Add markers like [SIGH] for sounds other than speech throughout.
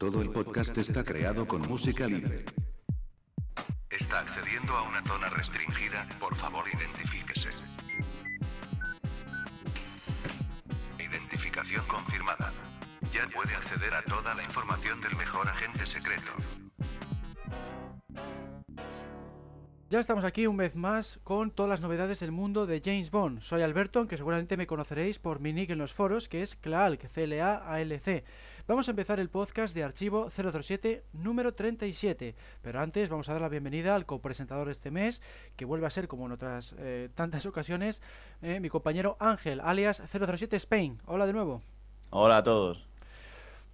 Todo el podcast está creado con música libre. Está accediendo a una zona restringida, por favor identifíquese. Identificación confirmada. Ya puede acceder a toda la información del mejor agente secreto. Ya estamos aquí un vez más con todas las novedades del mundo de James Bond. Soy Alberto, aunque seguramente me conoceréis por mi nick en los foros, que es Claalc, C-L-A-A-L-C. Vamos a empezar el podcast de archivo 007 número 37, pero antes vamos a dar la bienvenida al copresentador de este mes, que vuelve a ser, como en otras eh, tantas ocasiones, eh, mi compañero Ángel, alias 007 Spain. Hola de nuevo. Hola a todos.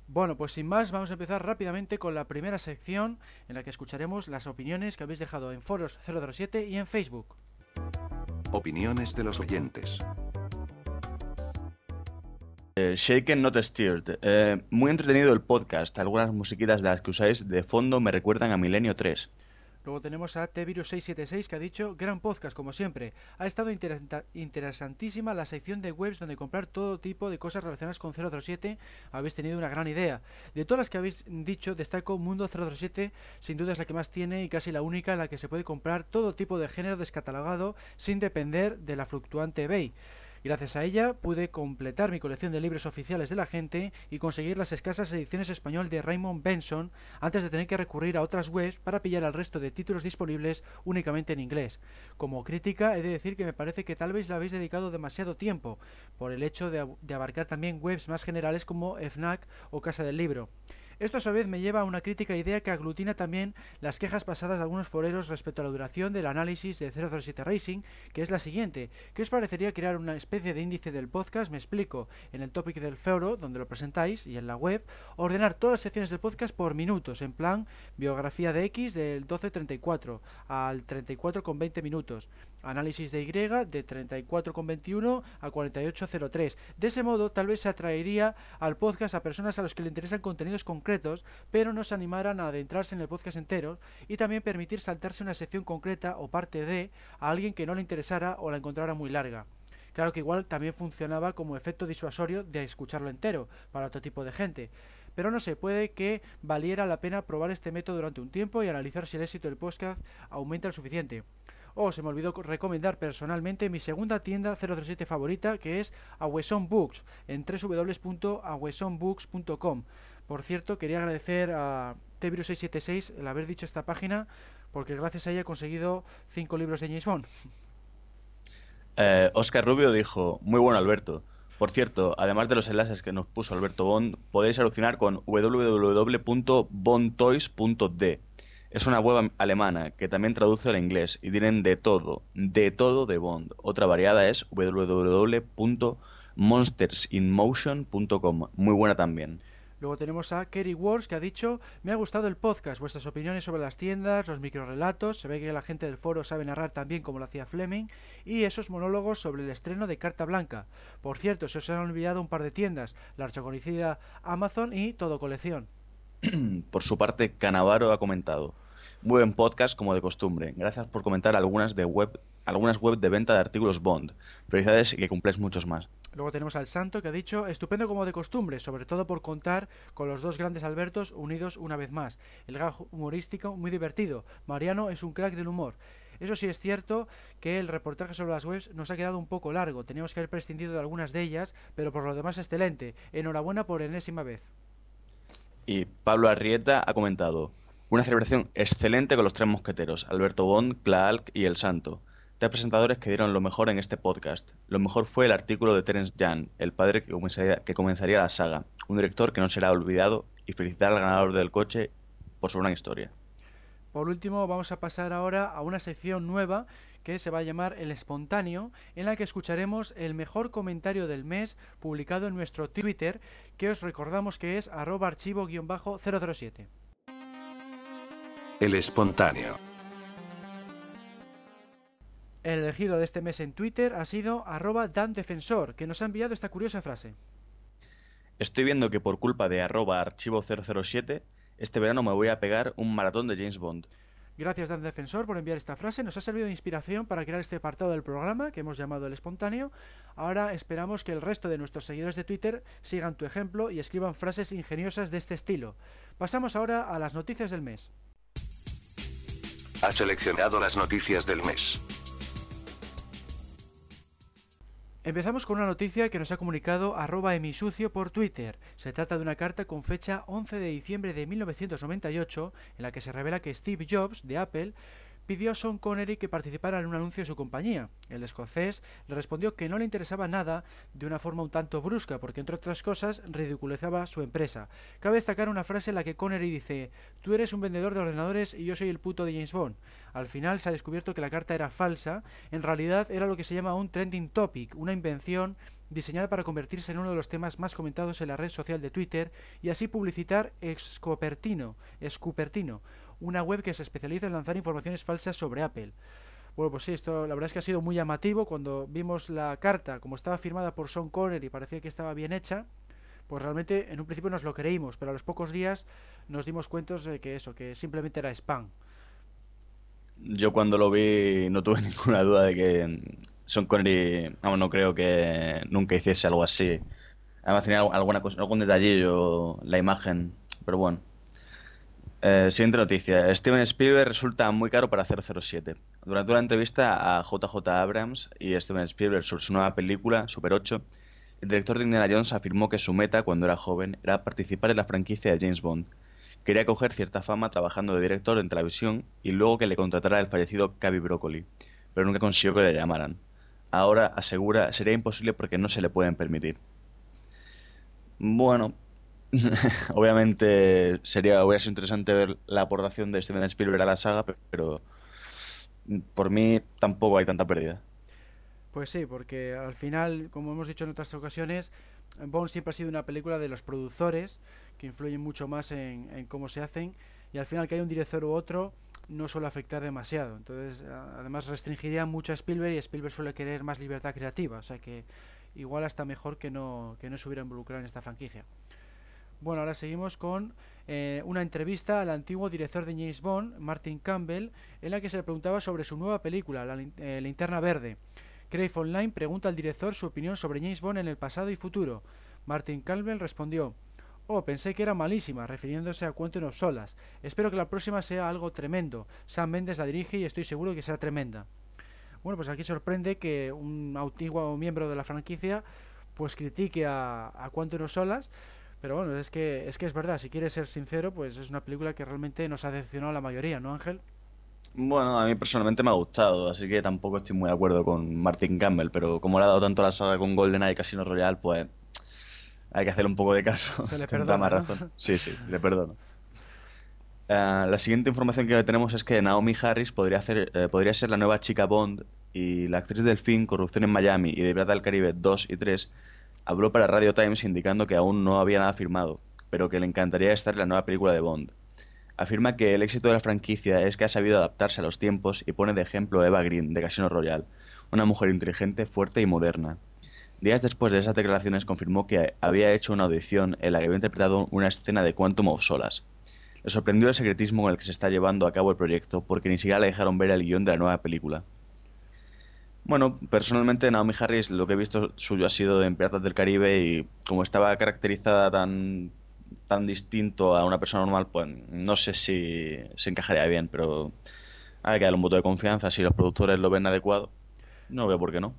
Bueno, pues sin más, vamos a empezar rápidamente con la primera sección en la que escucharemos las opiniones que habéis dejado en foros 007 y en Facebook. Opiniones de los oyentes. Eh, shaken Not Steered. Eh, muy entretenido el podcast. Algunas musiquitas de las que usáis de fondo me recuerdan a Milenio 3. Luego tenemos a Tvirus676 que ha dicho, gran podcast como siempre. Ha estado interesantísima la sección de webs donde comprar todo tipo de cosas relacionadas con 007. Habéis tenido una gran idea. De todas las que habéis dicho, destaco Mundo 007, sin duda es la que más tiene y casi la única en la que se puede comprar todo tipo de género descatalogado sin depender de la fluctuante eBay. Gracias a ella pude completar mi colección de libros oficiales de la gente y conseguir las escasas ediciones español de Raymond Benson antes de tener que recurrir a otras webs para pillar el resto de títulos disponibles únicamente en inglés. Como crítica he de decir que me parece que tal vez le habéis dedicado demasiado tiempo por el hecho de abarcar también webs más generales como FNAC o Casa del Libro. Esto a su vez me lleva a una crítica idea que aglutina también las quejas pasadas de algunos foreros respecto a la duración del análisis de 007 Racing, que es la siguiente. ¿Qué os parecería crear una especie de índice del podcast? Me explico. En el topic del foro, donde lo presentáis, y en la web, ordenar todas las secciones del podcast por minutos, en plan biografía de X del 12.34 al 34 con 20 minutos, análisis de Y de 34 con 21 a 48.03. De ese modo, tal vez se atraería al podcast a personas a los que le interesan contenidos concretos pero nos animaran a adentrarse en el podcast entero y también permitir saltarse una sección concreta o parte de a alguien que no le interesara o la encontrara muy larga. Claro que igual también funcionaba como efecto disuasorio de escucharlo entero para otro tipo de gente. Pero no sé, puede que valiera la pena probar este método durante un tiempo y analizar si el éxito del podcast aumenta lo suficiente. Oh, se me olvidó recomendar personalmente mi segunda tienda 007 favorita, que es Aweson Books, en www.awesonbooks.com. Por cierto, quería agradecer a Tebiro676 el haber dicho esta página, porque gracias a ella he conseguido cinco libros de James Bond. [LAUGHS] Eh, Oscar Rubio dijo, muy bueno Alberto. Por cierto, además de los enlaces que nos puso Alberto Bond, podéis alucinar con www.bondtoys.de. Es una web alemana que también traduce al inglés y tienen de todo, de todo de Bond. Otra variada es www.monstersinmotion.com, muy buena también. Luego tenemos a Kerry Wars que ha dicho, me ha gustado el podcast, vuestras opiniones sobre las tiendas, los microrelatos, se ve que la gente del foro sabe narrar también como lo hacía Fleming, y esos monólogos sobre el estreno de Carta Blanca. Por cierto, se os han olvidado un par de tiendas, la archiconocida Amazon y Todo Colección. [CLEARS THROAT] Por su parte, Canavaro ha comentado, muy buen podcast como de costumbre, gracias por comentar algunas de web algunas web de venta de artículos Bond. Felicidades y que cumples muchos más. Luego tenemos al Santo que ha dicho, estupendo como de costumbre, sobre todo por contar con los dos grandes Albertos unidos una vez más. El gag humorístico muy divertido. Mariano es un crack del humor. Eso sí es cierto que el reportaje sobre las webs nos ha quedado un poco largo. Teníamos que haber prescindido de algunas de ellas, pero por lo demás excelente. Enhorabuena por enésima vez. Y Pablo Arrieta ha comentado, una celebración excelente con los tres mosqueteros, Alberto Bond, Clark y El Santo tres presentadores que dieron lo mejor en este podcast. Lo mejor fue el artículo de Terence Young, el padre que comenzaría, que comenzaría la saga, un director que no será olvidado, y felicitar al ganador del coche por su gran historia. Por último, vamos a pasar ahora a una sección nueva que se va a llamar El Espontáneo, en la que escucharemos el mejor comentario del mes publicado en nuestro Twitter, que os recordamos que es arroba archivo-007. El Espontáneo. El elegido de este mes en Twitter ha sido arroba DanDefensor, que nos ha enviado esta curiosa frase. Estoy viendo que por culpa de arroba archivo 007, este verano me voy a pegar un maratón de James Bond. Gracias Dan Defensor por enviar esta frase, nos ha servido de inspiración para crear este apartado del programa que hemos llamado El Espontáneo. Ahora esperamos que el resto de nuestros seguidores de Twitter sigan tu ejemplo y escriban frases ingeniosas de este estilo. Pasamos ahora a las noticias del mes. Ha seleccionado las noticias del mes. Empezamos con una noticia que nos ha comunicado arroba emisucio por Twitter. Se trata de una carta con fecha 11 de diciembre de 1998 en la que se revela que Steve Jobs de Apple pidió a Sean Connery que participara en un anuncio de su compañía. El escocés le respondió que no le interesaba nada de una forma un tanto brusca, porque entre otras cosas ridiculizaba su empresa. Cabe destacar una frase en la que Connery dice: Tú eres un vendedor de ordenadores y yo soy el puto de James Bond. Al final se ha descubierto que la carta era falsa, en realidad era lo que se llama un trending topic, una invención diseñada para convertirse en uno de los temas más comentados en la red social de Twitter y así publicitar Scupertino, Scupertino una web que se especializa en lanzar informaciones falsas sobre Apple. Bueno, pues sí, esto la verdad es que ha sido muy llamativo. Cuando vimos la carta, como estaba firmada por Sean Connery y parecía que estaba bien hecha, pues realmente en un principio nos lo creímos, pero a los pocos días nos dimos cuenta de que eso, que simplemente era spam. Yo cuando lo vi no tuve [LAUGHS] ninguna duda de que Sean Connery, vamos, no creo que nunca hiciese algo así. Además tenía alguna cosa, algún detallillo, la imagen, pero bueno. Eh, siguiente noticia. Steven Spielberg resulta muy caro para hacer 07. Durante una entrevista a JJ Abrams y Steven Spielberg sobre su nueva película, Super 8, el director de Indiana Jones afirmó que su meta cuando era joven era participar en la franquicia de James Bond. Quería coger cierta fama trabajando de director en televisión y luego que le contratara el fallecido Cavi Broccoli, pero nunca consiguió que le llamaran. Ahora asegura sería imposible porque no se le pueden permitir. Bueno, [LAUGHS] Obviamente sería, interesante ver la aportación de Steven Spielberg a la saga, pero por mí tampoco hay tanta pérdida. Pues sí, porque al final, como hemos dicho en otras ocasiones, Bond siempre ha sido una película de los productores, que influyen mucho más en, cómo se hacen, y al final que hay un director u otro no suele afectar demasiado. Entonces, además restringiría mucho a Spielberg y Spielberg suele querer más libertad creativa, o sea que igual hasta mejor que no, que no se hubiera involucrado en esta franquicia. Bueno, ahora seguimos con eh, una entrevista al antiguo director de James Bond, Martin Campbell, en la que se le preguntaba sobre su nueva película, La eh, Linterna Verde. Crave Online pregunta al director su opinión sobre James Bond en el pasado y futuro. Martin Campbell respondió: Oh, pensé que era malísima, refiriéndose a Quentin of Solas. Espero que la próxima sea algo tremendo. Sam Mendes la dirige y estoy seguro que será tremenda. Bueno, pues aquí sorprende que un antiguo miembro de la franquicia pues critique a, a Quentin of Solas pero bueno, es que, es que es verdad, si quieres ser sincero, pues es una película que realmente nos ha decepcionado a la mayoría, ¿no, Ángel? Bueno, a mí personalmente me ha gustado, así que tampoco estoy muy de acuerdo con Martin Campbell, pero como le ha dado tanto la saga con GoldenEye y Casino Royale, pues hay que hacerle un poco de caso. Se le [LAUGHS] perdona. más razón. Sí, sí, le perdono. Eh, la siguiente información que tenemos es que Naomi Harris podría, hacer, eh, podría ser la nueva chica Bond y la actriz del film Corrupción en Miami y de Pirata del Caribe 2 y 3 habló para Radio Times indicando que aún no había nada firmado, pero que le encantaría estar en la nueva película de Bond. Afirma que el éxito de la franquicia es que ha sabido adaptarse a los tiempos y pone de ejemplo a Eva Green de Casino Royale, una mujer inteligente, fuerte y moderna. Días después de esas declaraciones confirmó que había hecho una audición en la que había interpretado una escena de Quantum of Solas. Le sorprendió el secretismo con el que se está llevando a cabo el proyecto porque ni siquiera le dejaron ver el guion de la nueva película. Bueno, personalmente Naomi Harris lo que he visto suyo ha sido en Piratas del Caribe y como estaba caracterizada tan, tan distinto a una persona normal, pues no sé si se encajaría bien, pero hay que darle un voto de confianza si los productores lo ven adecuado. No veo por qué no.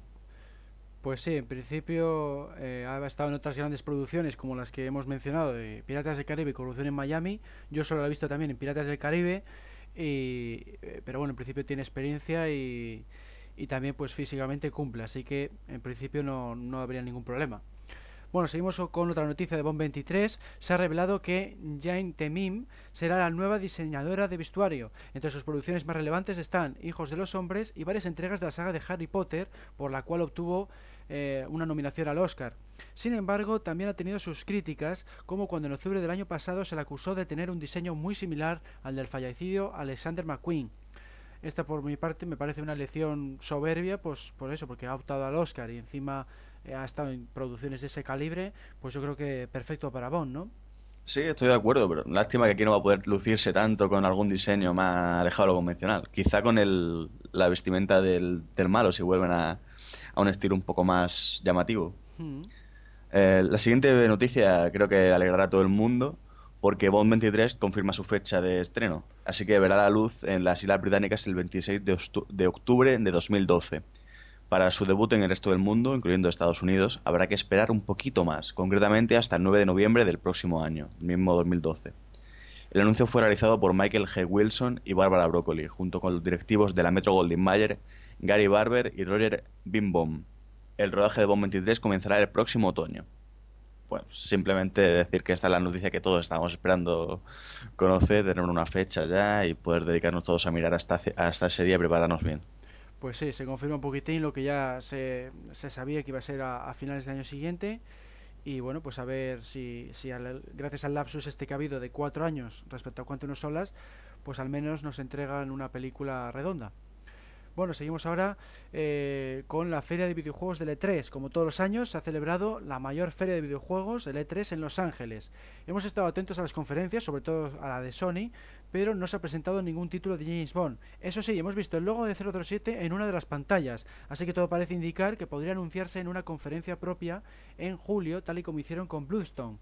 Pues sí, en principio eh, ha estado en otras grandes producciones como las que hemos mencionado, de Piratas del Caribe y Corrupción en Miami. Yo solo la he visto también en Piratas del Caribe, y, eh, pero bueno, en principio tiene experiencia y, y también pues físicamente cumple, así que en principio no, no habría ningún problema. Bueno, seguimos con otra noticia de Bond 23. Se ha revelado que Jane Temim será la nueva diseñadora de vestuario. Entre sus producciones más relevantes están Hijos de los Hombres y varias entregas de la saga de Harry Potter, por la cual obtuvo eh, una nominación al Oscar. Sin embargo, también ha tenido sus críticas, como cuando en octubre del año pasado se le acusó de tener un diseño muy similar al del fallecido Alexander McQueen. Esta por mi parte me parece una lección soberbia, pues por eso, porque ha optado al Oscar y encima eh, ha estado en producciones de ese calibre, pues yo creo que perfecto para Bond, ¿no? Sí, estoy de acuerdo, pero lástima que aquí no va a poder lucirse tanto con algún diseño más alejado de lo convencional. Quizá con el, la vestimenta del, del malo, si vuelven a, a un estilo un poco más llamativo. Mm. Eh, la siguiente noticia creo que alegrará a todo el mundo porque Bond 23 confirma su fecha de estreno, así que verá la luz en las Islas Británicas el 26 de, octubre de 2012. Para su debut en el resto del mundo, incluyendo Estados Unidos, habrá que esperar un poquito más, concretamente hasta el 9 de noviembre del próximo año, mismo 2012. El anuncio fue realizado por Michael G. Wilson y Barbara Broccoli, junto con los directivos de la Metro Goldwyn Mayer, Gary Barber y Roger Bimbom. El rodaje de Bond 23 comenzará el próximo otoño. Bueno, simplemente decir que esta es la noticia que todos estábamos esperando conocer, tener una fecha ya y poder dedicarnos todos a mirar hasta, hasta ese día y prepararnos bien. Pues sí, se confirma un poquitín lo que ya se, se sabía que iba a ser a, finales del año siguiente. Y bueno, pues a ver si, si al- gracias al lapsus este que ha habido de cuatro años respecto a Quantum of Solas, pues al menos nos entregan una película redonda. Bueno, seguimos ahora eh, con la Feria de Videojuegos del E3. Como todos los años, se ha celebrado la mayor feria de videojuegos, el E3, en Los Ángeles. Hemos estado atentos a las conferencias, sobre todo a la de Sony, pero no se ha presentado ningún título de James Bond. Eso sí, hemos visto el logo de 007 en una de las pantallas, así que todo parece indicar que podría anunciarse en una conferencia propia en julio, tal y como hicieron con Bloodstone.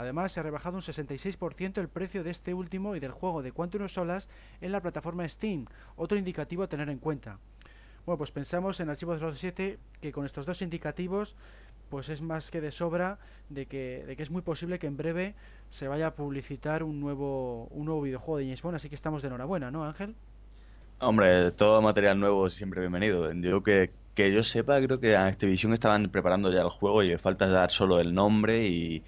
Además, se ha rebajado un 66% el precio de este último y del juego de Quantum Solas en la plataforma Steam, otro indicativo a tener en cuenta. Bueno, pues pensamos en Archivo 07 que con estos dos indicativos pues es más que de sobra de que, de que es muy posible que en breve se vaya a publicitar un nuevo, un nuevo videojuego de James Bond, así que estamos de enhorabuena, ¿no, Ángel? Hombre, todo material nuevo es siempre bienvenido. Yo que, que yo sepa, creo que Activision estaban preparando ya el juego y le falta dar solo el nombre y,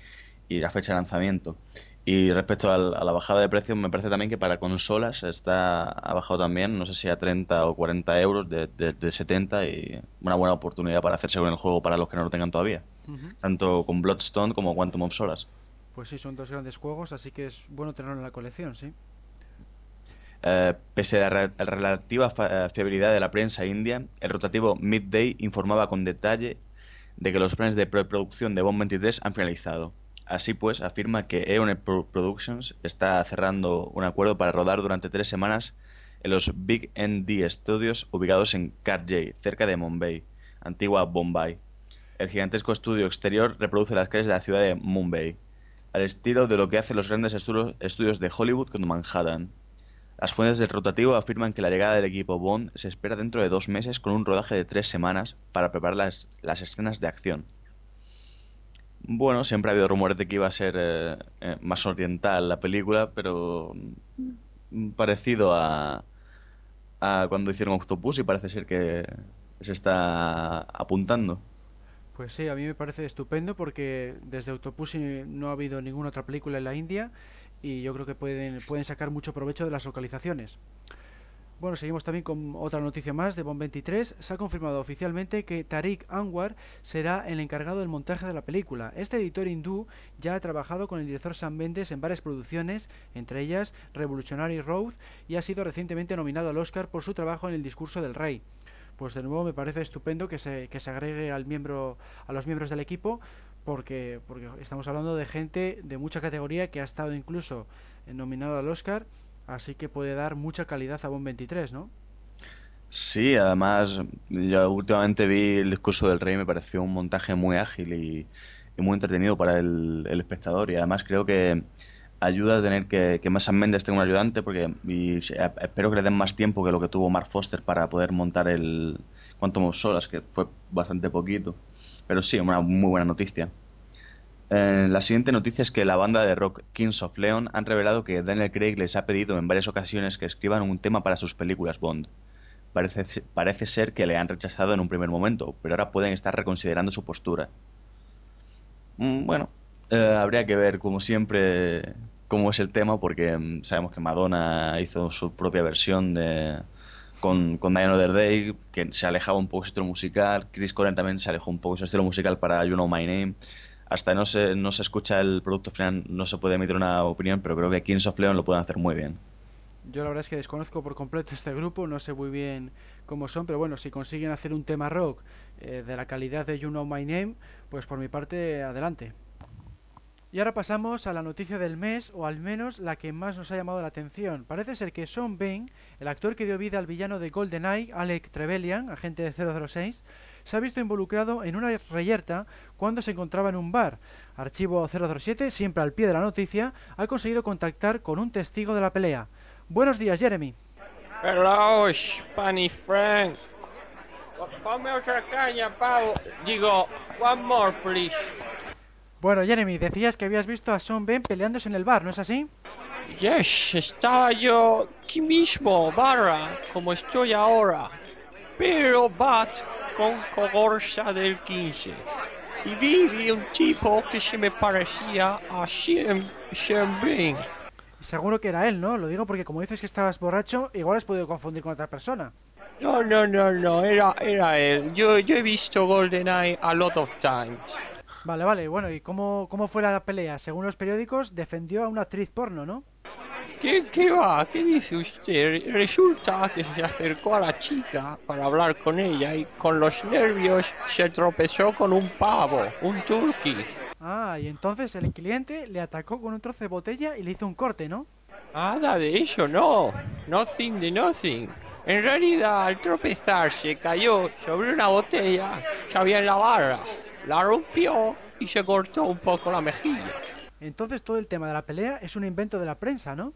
y la fecha de lanzamiento. Y respecto al- a la bajada de precios, me parece también que para consolas está ha bajado también, no sé si a 30 o 40 euros de, de, de 70 y una buena oportunidad para hacerse con el juego para los que no lo tengan todavía. Tanto con Bloodstone como Quantum of Solace. Pues sí, son dos grandes juegos, así que es bueno tenerlo en la colección, sí. Eh, pese a la re- relativa eh, fiabilidad de la prensa india, el rotativo Midday informaba con detalle de que los planes de preproducción de Bond 23 han finalizado. Así pues, afirma que Eon Pro- Productions está cerrando un acuerdo para rodar durante tres semanas en los Big ND Studios ubicados en Karjay, cerca de Mumbai, antigua Bombay. El gigantesco estudio exterior reproduce las calles de la ciudad de Mumbai, al estilo de lo que hacen los grandes estu- estudios de Hollywood con Manhattan. Las fuentes del rotativo afirman que la llegada del equipo Bond se espera dentro de dos meses con un rodaje de tres semanas para preparar las escenas de acción. Bueno, siempre ha habido rumores de que iba a ser eh, eh, más oriental la película, pero mm, parecido a, a cuando hicieron Octopus y parece ser que se está apuntando. Pues sí, a mí me parece estupendo porque desde Octopussy no ha habido ninguna otra película en la India y yo creo que pueden, pueden sacar mucho provecho de las localizaciones. Bueno, seguimos también con otra noticia más de Bond 23. Se ha confirmado oficialmente que Tariq Anwar será el encargado del montaje de la película. Este editor hindú ya ha trabajado con el director Sam Mendes en varias producciones, entre ellas Revolutionary Road, y ha sido recientemente nominado al Oscar por su trabajo en El discurso del rey. Pues de nuevo me parece estupendo que se, que se agregue al miembro, a los miembros del equipo, porque, porque estamos hablando de gente de mucha categoría que ha estado incluso nominado al Oscar, así que puede dar mucha calidad a Bond 23, ¿no? Sí, además, yo últimamente vi el discurso del rey, me pareció un montaje muy ágil y, muy entretenido para el, espectador. Y además creo que ayuda a tener que, que más Mendes tenga un ayudante, porque y espero que le den más tiempo que lo que tuvo Mark Foster para poder montar el Quantum of Solace, que fue bastante poquito. Pero sí, una muy buena noticia. Eh, la siguiente noticia es que la banda de rock Kings of Leon han revelado que Daniel Craig les ha pedido en varias ocasiones que escriban un tema para sus películas Bond. Parece, parece ser que le han rechazado en un primer momento, pero ahora pueden estar reconsiderando su postura. Mm, bueno, eh, habría que ver, como siempre, cómo es el tema, porque mm, sabemos que Madonna hizo su propia versión de, con, Die Another Day, que se alejaba un poco de su estilo musical. Chris Cornell también se alejó un poco de su estilo musical para You Know My Name. Hasta no se, no se escucha el producto final, no se puede emitir una opinión, pero creo que Kings of Leon lo pueden hacer muy bien. Yo la verdad es que desconozco por completo este grupo, no sé muy bien cómo son, pero bueno, si consiguen hacer un tema rock eh, de la calidad de You Know My Name, pues por mi parte, adelante. Y ahora pasamos a la noticia del mes, o al menos la que más nos ha llamado la atención. Parece ser que Sean Bain, el actor que dio vida al villano de GoldenEye, Alec Trevelyan, agente de 006, se ha visto involucrado en una reyerta cuando se encontraba en un bar. Archivo 007, siempre al pie de la noticia, ha conseguido contactar con un testigo de la pelea. Buenos días, Jeremy. Hello, Spanish Frank. Ponme otra caña, pavo. Digo, one more, please. Bueno, Jeremy, decías que habías visto a Sean Ben peleándose en el bar, ¿no es así? Yes, estaba yo aquí mismo, barra, como estoy ahora. Pero bat con cogorza del 15. Y vi, vi un tipo que se me parecía a Sean Bean. Seguro que era él, ¿no? Lo digo porque como dices que estabas borracho, igual has podido confundir con otra persona. No, no, no, no, era, era él. Yo, yo he visto GoldenEye a lot of times. Vale, vale, bueno, ¿y cómo, cómo fue la pelea? Según los periódicos, defendió a una actriz porno, ¿no? ¿Qué, ¿Qué va? ¿Qué dice usted? Resulta que se acercó a la chica para hablar con ella y con los nervios se tropezó con un pavo, un turkey. Ah, y entonces el cliente le atacó con un trozo de botella y le hizo un corte, ¿no? Nada de eso, no. Nothing de nothing. En realidad, al tropezarse, cayó sobre una botella que había en la barra la rompió y se cortó un poco la mejilla. Entonces todo el tema de la pelea es un invento de la prensa, ¿no?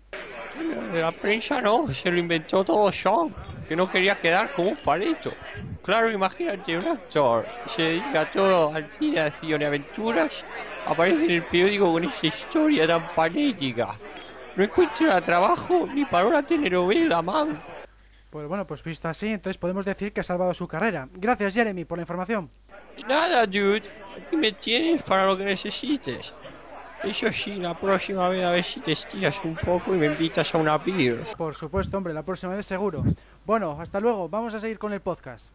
De la prensa no, se lo inventó todo Sean, que no quería quedar como un palito. Claro, imagínate un actor se dedica todo al cine, acción y aventuras, aparece en el periódico con esa historia tan panética. No encuentra trabajo ni para una telenovela, man. Pues bueno, pues visto así, entonces podemos decir que ha salvado su carrera. Gracias, Jeremy, por la información. Nada, dude. Aquí me tienes para lo que necesites. Eso sí, la próxima vez a ver si te estiras un poco y me invitas a una beer. Por supuesto, hombre, la próxima vez seguro. Bueno, hasta luego. Vamos a seguir con el podcast.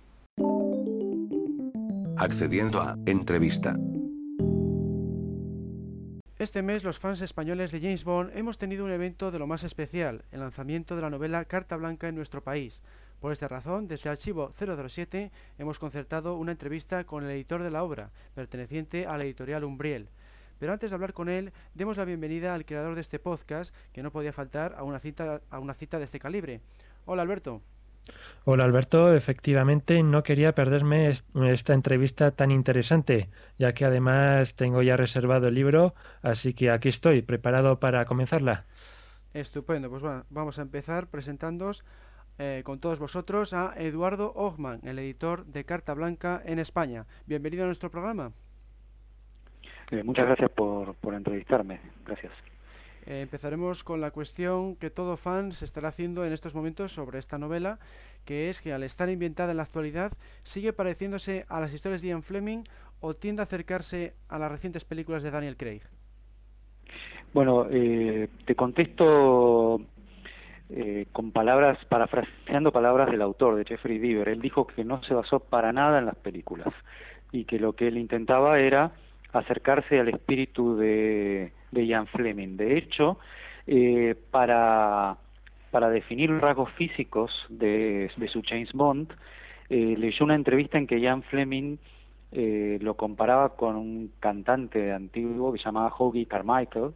Accediendo a entrevista. Este mes los fans españoles de James Bond hemos tenido un evento de lo más especial, el lanzamiento de la novela Carta Blanca en nuestro país. Por esta razón, desde el archivo 007 hemos concertado una entrevista con el editor de la obra, perteneciente a la editorial Umbriel. Pero antes de hablar con él, demos la bienvenida al creador de este podcast, que no podía faltar a una cita, a una cita de este calibre. Hola Alberto. Hola Alberto, efectivamente no quería perderme esta entrevista tan interesante, ya que además tengo ya reservado el libro, así que aquí estoy, preparado para comenzarla. Estupendo, pues bueno, vamos a empezar presentándoos eh, con todos vosotros a Eduardo Ogman, el editor de Carta Blanca en España. Bienvenido a nuestro programa. Eh, muchas gracias por, por entrevistarme, gracias. Eh, empezaremos con la cuestión que todo fan se estará haciendo en estos momentos sobre esta novela, que es que al estar inventada en la actualidad sigue pareciéndose a las historias de Ian Fleming o tiende a acercarse a las recientes películas de Daniel Craig. Bueno, eh, te contesto eh, con palabras, parafraseando palabras del autor, de Jeffrey Deaver. Él dijo que no se basó para nada en las películas y que lo que él intentaba era acercarse al espíritu de, de Ian Fleming. De hecho, eh, para, para definir los rasgos físicos de, su James Bond, eh, leyó una entrevista en que Ian Fleming eh, lo comparaba con un cantante antiguo que se llamaba Hoagie Carmichael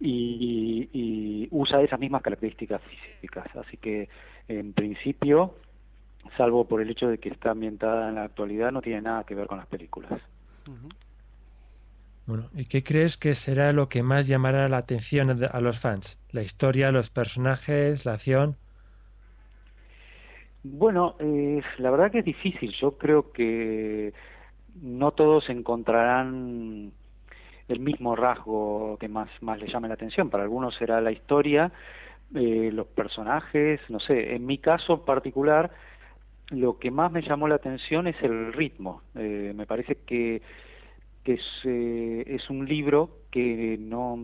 y, y usa esas mismas características físicas. Así que, en principio, salvo por el hecho de que está ambientada en la actualidad, no tiene nada que ver con las películas. Bueno, ¿y qué crees que será lo que más llamará la atención a los fans? ¿La historia, los personajes, la acción? Bueno, eh, la verdad que es difícil. Yo creo que no todos encontrarán el mismo rasgo que más, más les llame la atención. Para algunos será la historia, eh, los personajes, no sé. En mi caso particular, lo que más me llamó la atención es el ritmo. Eh, me parece que es, eh, es un libro que no,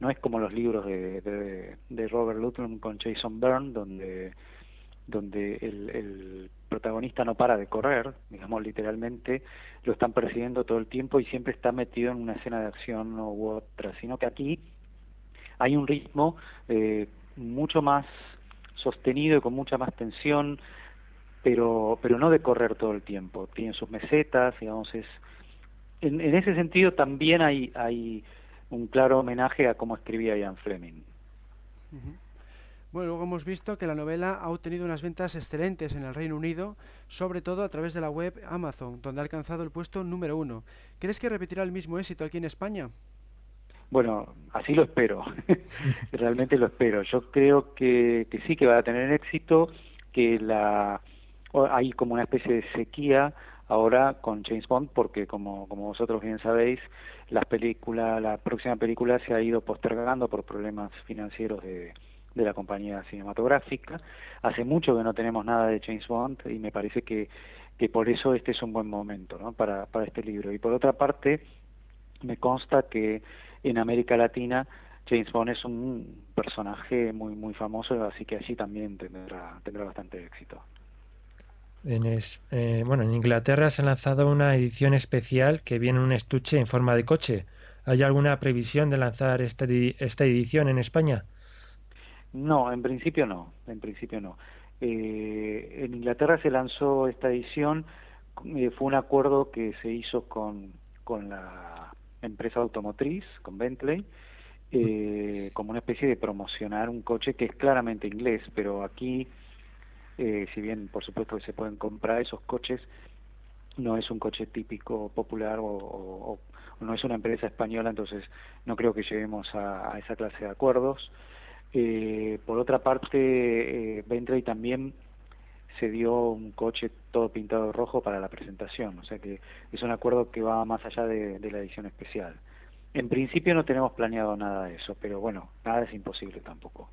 no es como los libros de, de, de Robert Ludlum con Jason Byrne, donde, donde el, el protagonista no para de correr, digamos literalmente, lo están persiguiendo todo el tiempo y siempre está metido en una escena de acción u otra, sino que aquí hay un ritmo eh, mucho más sostenido y con mucha más tensión, pero, pero no de correr todo el tiempo. Tiene sus mesetas, digamos, es en, en ese sentido también hay, hay un claro homenaje a cómo escribía Ian Fleming. Bueno, luego hemos visto que la novela ha obtenido unas ventas excelentes en el Reino Unido, sobre todo a través de la web Amazon, donde ha alcanzado el puesto número uno. ¿Crees que repetirá el mismo éxito aquí en España? Bueno, así lo espero, [LAUGHS] realmente lo espero. Yo creo que, que sí que va a tener éxito, que la hay como una especie de sequía ahora con James Bond porque como, como vosotros bien sabéis la película la próxima película se ha ido postergando por problemas financieros de, de la compañía cinematográfica. Hace mucho que no tenemos nada de James Bond y me parece que, que por eso este es un buen momento ¿no? para, para este libro. Y por otra parte me consta que en América Latina James Bond es un personaje muy muy famoso así que allí también tendrá tendrá bastante éxito en eh, bueno, en Inglaterra se ha lanzado una edición especial que viene en un estuche en forma de coche. ¿Hay alguna previsión de lanzar esta, esta edición en España? No, en principio no. En principio no. Eh, en Inglaterra se lanzó esta edición, eh, fue un acuerdo que se hizo con, con la empresa automotriz, con Bentley, como una especie de promocionar un coche que es claramente inglés, pero aquí eh, si bien por supuesto que se pueden comprar esos coches, no es un coche típico popular o, no es una empresa española, entonces no creo que lleguemos a, esa clase de acuerdos. Eh, por otra parte, eh, Bentley también se dio un coche todo pintado rojo para la presentación, o sea que es un acuerdo que va más allá de, la edición especial. En principio no tenemos planeado nada de eso, pero bueno, nada es imposible tampoco.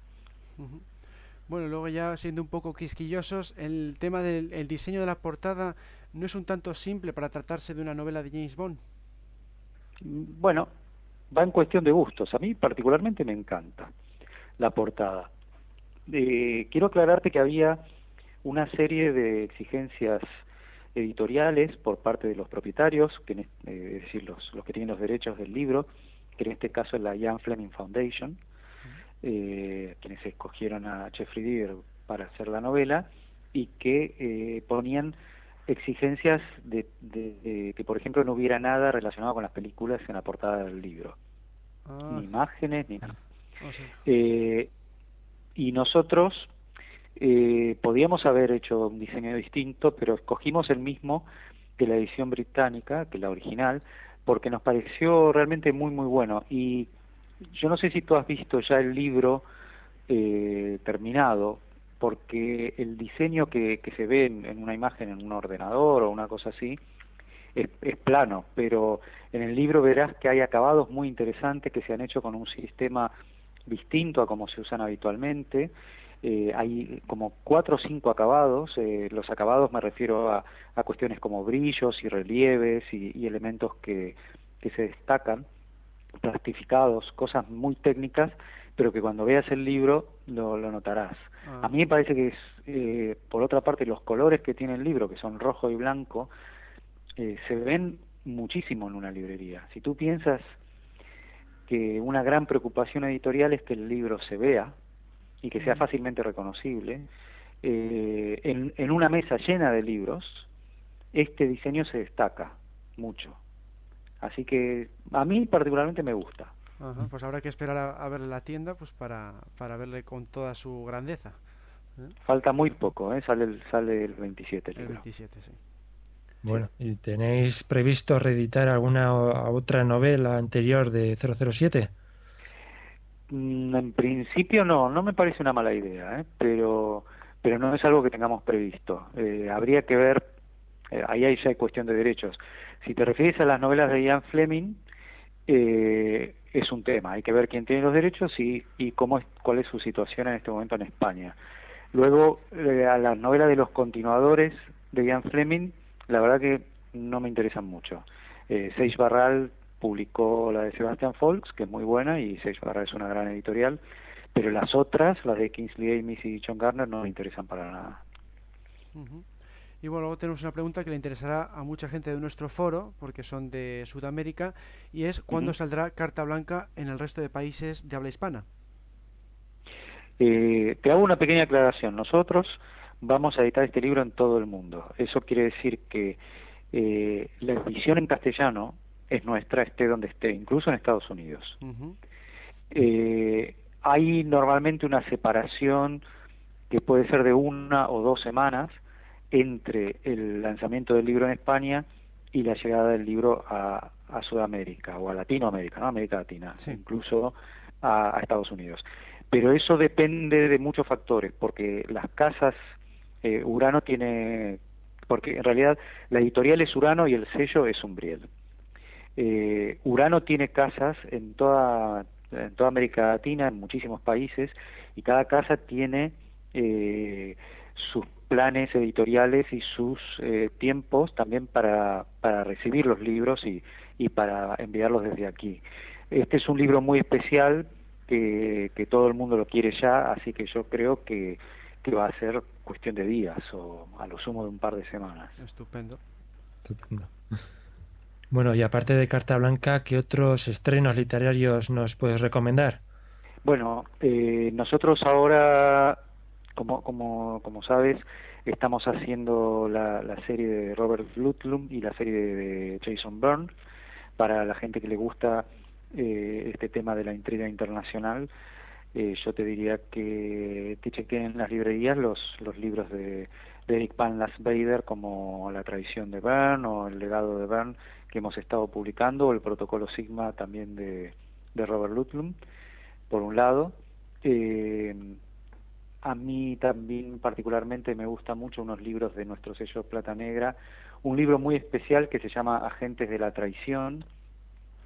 Bueno, luego ya siendo un poco quisquillosos, el tema del diseño de la portada no es un tanto simple para tratarse de una novela de James Bond. Bueno, va en cuestión de gustos. A mí particularmente me encanta la portada. Eh, quiero aclararte que había una serie de exigencias editoriales por parte de los propietarios, que, eh, es decir, los, los que tienen los derechos del libro, que en este caso es la Jan Fleming Foundation, eh, quienes escogieron a Jeffrey Deaver para hacer la novela y que eh, ponían exigencias de, que, por ejemplo, no hubiera nada relacionado con las películas en la portada del libro, ah. ni imágenes ni nada. Oh, eh, y nosotros eh, podíamos haber hecho un diseño distinto, pero escogimos el mismo que la edición británica, que la original, porque nos pareció realmente muy muy bueno y yo no sé si tú has visto ya el libro eh, terminado, porque el diseño que, se ve en, una imagen en un ordenador o una cosa así es, es, plano, pero en el libro verás que hay acabados muy interesantes que se han hecho con un sistema distinto a como se usan habitualmente. Eh, hay como cuatro o cinco acabados, eh, los acabados me refiero a, a, cuestiones como brillos y relieves y, y elementos que, que se destacan plastificados, cosas muy técnicas, pero que cuando veas el libro lo, notarás. Ah. A mí me parece que es, eh, por otra parte, los colores que tiene el libro, que son rojo y blanco, eh, se ven muchísimo en una librería. Si tú piensas que una gran preocupación editorial es que el libro se vea y que sea mm. fácilmente reconocible, eh, en, en una mesa llena de libros, este diseño se destaca mucho. Así que a mí particularmente me gusta. pues habrá que esperar a, ver la tienda pues para, para verle con toda su grandeza. ¿eh? Falta muy poco, ¿eh? sale, el, sale el 27. El, 27, sí. Bueno, ¿y tenéis previsto reeditar alguna otra novela anterior de 007? Mm, en principio no, no me parece una mala idea, ¿eh? pero pero no es algo que tengamos previsto. Eh, habría que ver, eh, ahí ya hay cuestión de derechos, si te refieres a las novelas de Ian Fleming, eh, es un tema. Hay que ver quién tiene los derechos y, y cómo es, cuál es su situación en este momento en España. Luego, eh, a las novelas de los continuadores de Ian Fleming, la verdad que no me interesan mucho. Eh, Seix Barral publicó la de Sebastian Folks, que es muy buena, y Seix Barral es una gran editorial, pero las otras, las de Kingsley Amis y John Garner, no me interesan para nada. Y bueno, luego tenemos una pregunta que le interesará a mucha gente de nuestro foro, porque son de Sudamérica, y es ¿cuándo saldrá Carta Blanca en el resto de países de habla hispana? Eh, te hago una pequeña aclaración. Nosotros vamos a editar este libro en todo el mundo. Eso quiere decir que eh, la edición en castellano es nuestra, esté donde esté, incluso en Estados Unidos. Eh, hay normalmente una separación que puede ser de una o dos semanas entre el lanzamiento del libro en España y la llegada del libro a, a Sudamérica o a Latinoamérica, ¿no? América Latina, Sí. incluso a, a Estados Unidos. Pero eso depende de muchos factores, porque las casas, eh, Urano tiene, porque en realidad la editorial es Urano y el sello es Umbriel. Eh, Urano tiene casas en toda, en toda América Latina, en muchísimos países, y cada casa tiene eh, sus planes editoriales y sus eh, tiempos también para, para recibir los libros y, y para enviarlos desde aquí. Este es un libro muy especial que, que todo el mundo lo quiere ya, así que yo creo que, que va a ser cuestión de días o a lo sumo de un par de semanas. Estupendo. Estupendo. Bueno, y aparte de Carta Blanca, ¿qué otros estrenos literarios nos puedes recomendar? Bueno, eh, nosotros ahora, como, como, como sabes, estamos haciendo la, la serie de Robert Ludlum y la serie de, de Jason Byrne para la gente que le gusta eh, este tema de la intriga internacional. Eh, yo te diría que te chequen en las librerías los, los libros de, de Eric Van Lasbader como La tradición de Byrne o El legado de Byrne que hemos estado publicando, o el protocolo Sigma también de, Robert Ludlum por un lado. Eh, a mí también particularmente me gusta mucho unos libros de nuestro sello Plata Negra, un libro muy especial que se llama Agentes de la Traición,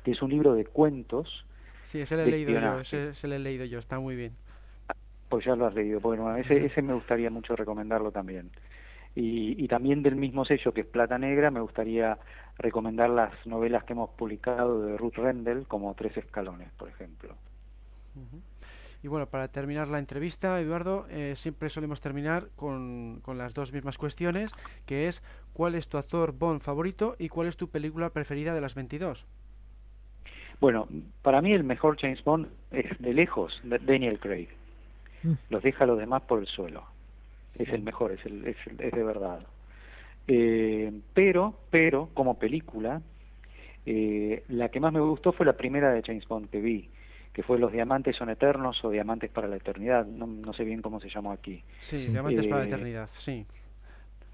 que es un libro de cuentos, Sí, ese lo he leído yo, ese, ese lo he leído yo, está muy bien. pues ya lo has leído, bueno, [LAUGHS] ese, ese me gustaría mucho recomendarlo también. Y, y también del mismo sello que es Plata Negra, me gustaría recomendar las novelas que hemos publicado de Ruth Rendell, como Tres Escalones, por ejemplo. Y bueno, para terminar la entrevista, Eduardo, eh, siempre solemos terminar con, con las dos mismas cuestiones, que es ¿cuál es tu actor Bond favorito y cuál es tu película preferida de las 22? Bueno, para mí el mejor James Bond es de lejos Daniel Craig. Mm. Los deja a los demás por el suelo. Es el mejor, es, el, es, el- es de verdad. Eh, pero, pero, como película, eh, la que más me gustó fue la primera de James Bond que vi, que fue Los Diamantes son Eternos o Diamantes para la Eternidad, no, no sé bien cómo se llamó aquí. Sí, Sí. Diamantes para la Eh, Eternidad, sí.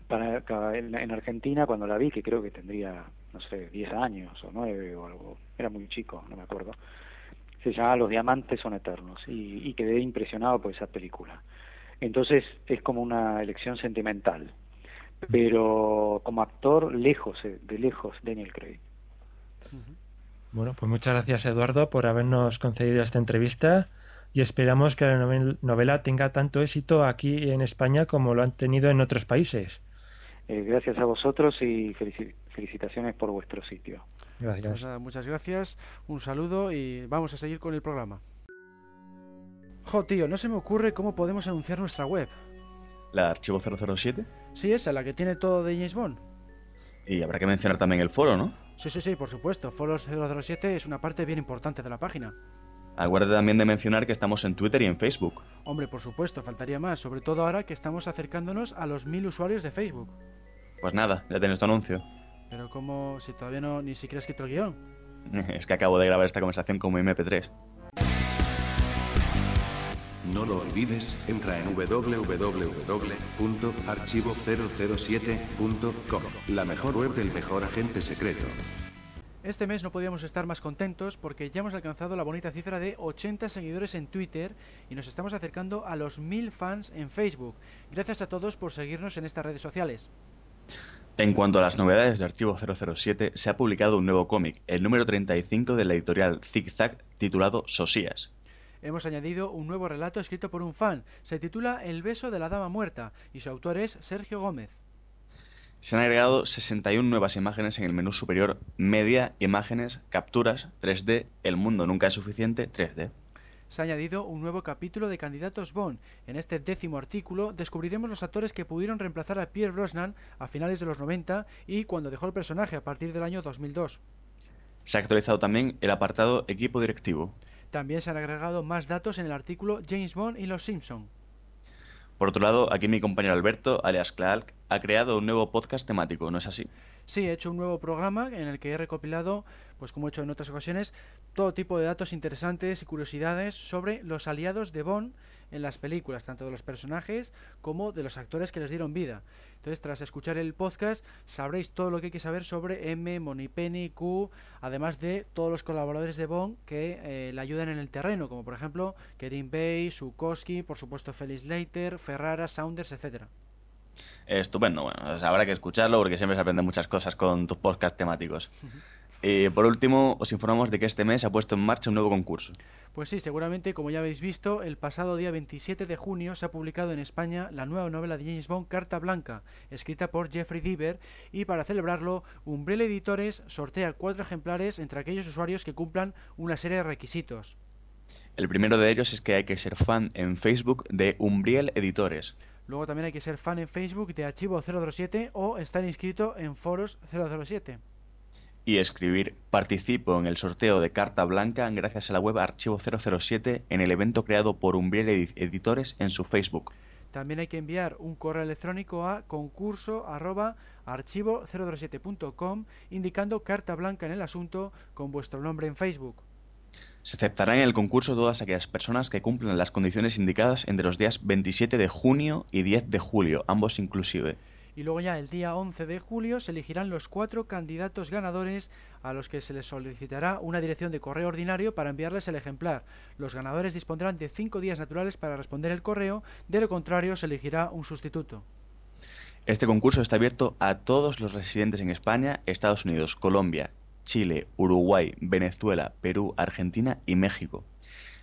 Para, en, en Argentina, cuando la vi, que creo que tendría, no sé, 10 años o 9 o algo, era muy chico, no me acuerdo, se llama Los Diamantes son Eternos y, y quedé impresionado por esa película. Entonces es como una elección sentimental, pero como actor, lejos, eh, de lejos, Daniel Craig. Bueno, pues muchas gracias Eduardo por habernos concedido esta entrevista y esperamos que la novel- novela tenga tanto éxito aquí en España como lo han tenido en otros países. Eh, gracias a vosotros y felici- felicitaciones por vuestro sitio. Pues Gracias. nada, muchas gracias, un saludo y vamos a seguir con el programa. Jo, tío, no se me ocurre cómo podemos anunciar nuestra web. La archivo 007. Sí, esa, la que tiene todo de James Bond. Y habrá que mencionar también el foro, ¿no? Sí, sí, sí, por supuesto. Foros 007 es una parte bien importante de la página. Acuérdate también de mencionar que estamos en Twitter y en Facebook. Hombre, por supuesto, faltaría más, sobre todo ahora que estamos acercándonos a los mil usuarios de Facebook. Pues nada, ya tienes tu anuncio. Pero como si todavía no ni siquiera he escrito el guion. [LAUGHS] Es que acabo de grabar esta conversación como MP3. No lo olvides, entra en www.archivo007.com, la mejor web del mejor agente secreto. Este mes no podíamos estar más contentos porque ya hemos alcanzado la bonita cifra de 80 seguidores en Twitter y nos estamos acercando a los 1000 fans en Facebook. Gracias a todos por seguirnos en estas redes sociales. En cuanto a las novedades de Archivo 007, se ha publicado un nuevo cómic, el número 35 de la editorial Zig Zag, titulado Sosías. Hemos añadido un nuevo relato escrito por un fan. Se titula El beso de la dama muerta y su autor es Sergio Gómez. Se han agregado 61 nuevas imágenes en el menú superior Media, Imágenes, Capturas, 3D, El mundo nunca es suficiente, 3D. Se ha añadido un nuevo capítulo de Candidatos Bond. En este décimo artículo descubriremos los actores que pudieron reemplazar a Pierre Brosnan a finales de los 90 y cuando dejó el personaje a partir del año 2002. Se ha actualizado también el apartado Equipo directivo. También se han agregado más datos en el artículo James Bond y los Simpson. Por otro lado, aquí mi compañero Alberto, alias Clark, ha creado un nuevo podcast temático, ¿no es así? Sí, he hecho un nuevo programa en el que he recopilado, pues como he hecho en otras ocasiones, todo tipo de datos interesantes y curiosidades sobre los aliados de Bond en las películas, tanto de los personajes como de los actores que les dieron vida. Entonces, tras escuchar el podcast, sabréis todo lo que hay que saber sobre M, Moneypenny, Q, además de todos los colaboradores de Bond que eh, le ayudan en el terreno, como por ejemplo Kerim Bay, Sukoski, por supuesto Felix Leiter, Ferrara, Saunders, etcétera. Estupendo, bueno, habrá que escucharlo porque siempre se aprenden muchas cosas con tus podcasts temáticos. Y por último, os informamos de que este mes se ha puesto en marcha un nuevo concurso. Pues sí, seguramente, como ya habéis visto, el pasado día 27 de junio se ha publicado en España la nueva novela de James Bond, Carta Blanca, escrita por Jeffrey Deaver, y para celebrarlo, Umbrella Editores sortea cuatro ejemplares entre aquellos usuarios que cumplan una serie de requisitos. El primero de ellos es que hay que ser fan en Facebook de Umbriel Editores. Luego también hay que ser fan en Facebook de Archivo 007 o estar inscrito en Foros 007 y escribir participo en el sorteo de carta blanca gracias a la web Archivo 007 en el evento creado por Umbriel Editores en su Facebook. También hay que enviar un correo electrónico a concurso archivo007.com indicando carta blanca en el asunto con vuestro nombre en Facebook. Se aceptarán en el concurso todas aquellas personas que cumplan las condiciones indicadas entre los días 27 de junio y 10 de julio, ambos inclusive y luego ya el día 11 de julio se elegirán los cuatro candidatos ganadores a los que se les solicitará una dirección de correo ordinario para enviarles el ejemplar. Los ganadores dispondrán de cinco días naturales para responder el correo, de lo contrario se elegirá un sustituto. Este concurso está abierto a todos los residentes en España, Estados Unidos, Colombia, Chile, Uruguay, Venezuela, Perú, Argentina y México.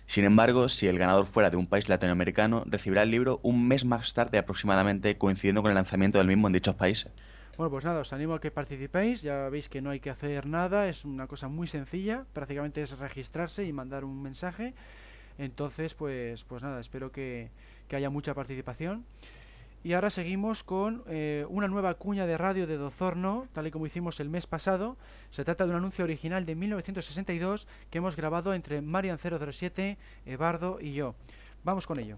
Sin embargo, si el ganador fuera de un país latinoamericano, recibirá el libro un mes más tarde aproximadamente, coincidiendo con el lanzamiento del mismo en dichos países. Bueno, pues nada, os animo a que participéis, ya veis que no hay que hacer nada, es una cosa muy sencilla, prácticamente es registrarse y mandar un mensaje. Entonces, pues, pues nada, espero que, que haya mucha participación. Y ahora seguimos con eh, una nueva cuña de radio de Dozorno, tal y como hicimos el mes pasado. Se trata de un anuncio original de 1962 que hemos grabado entre Marian 007, Ebardo y yo. Vamos con ello.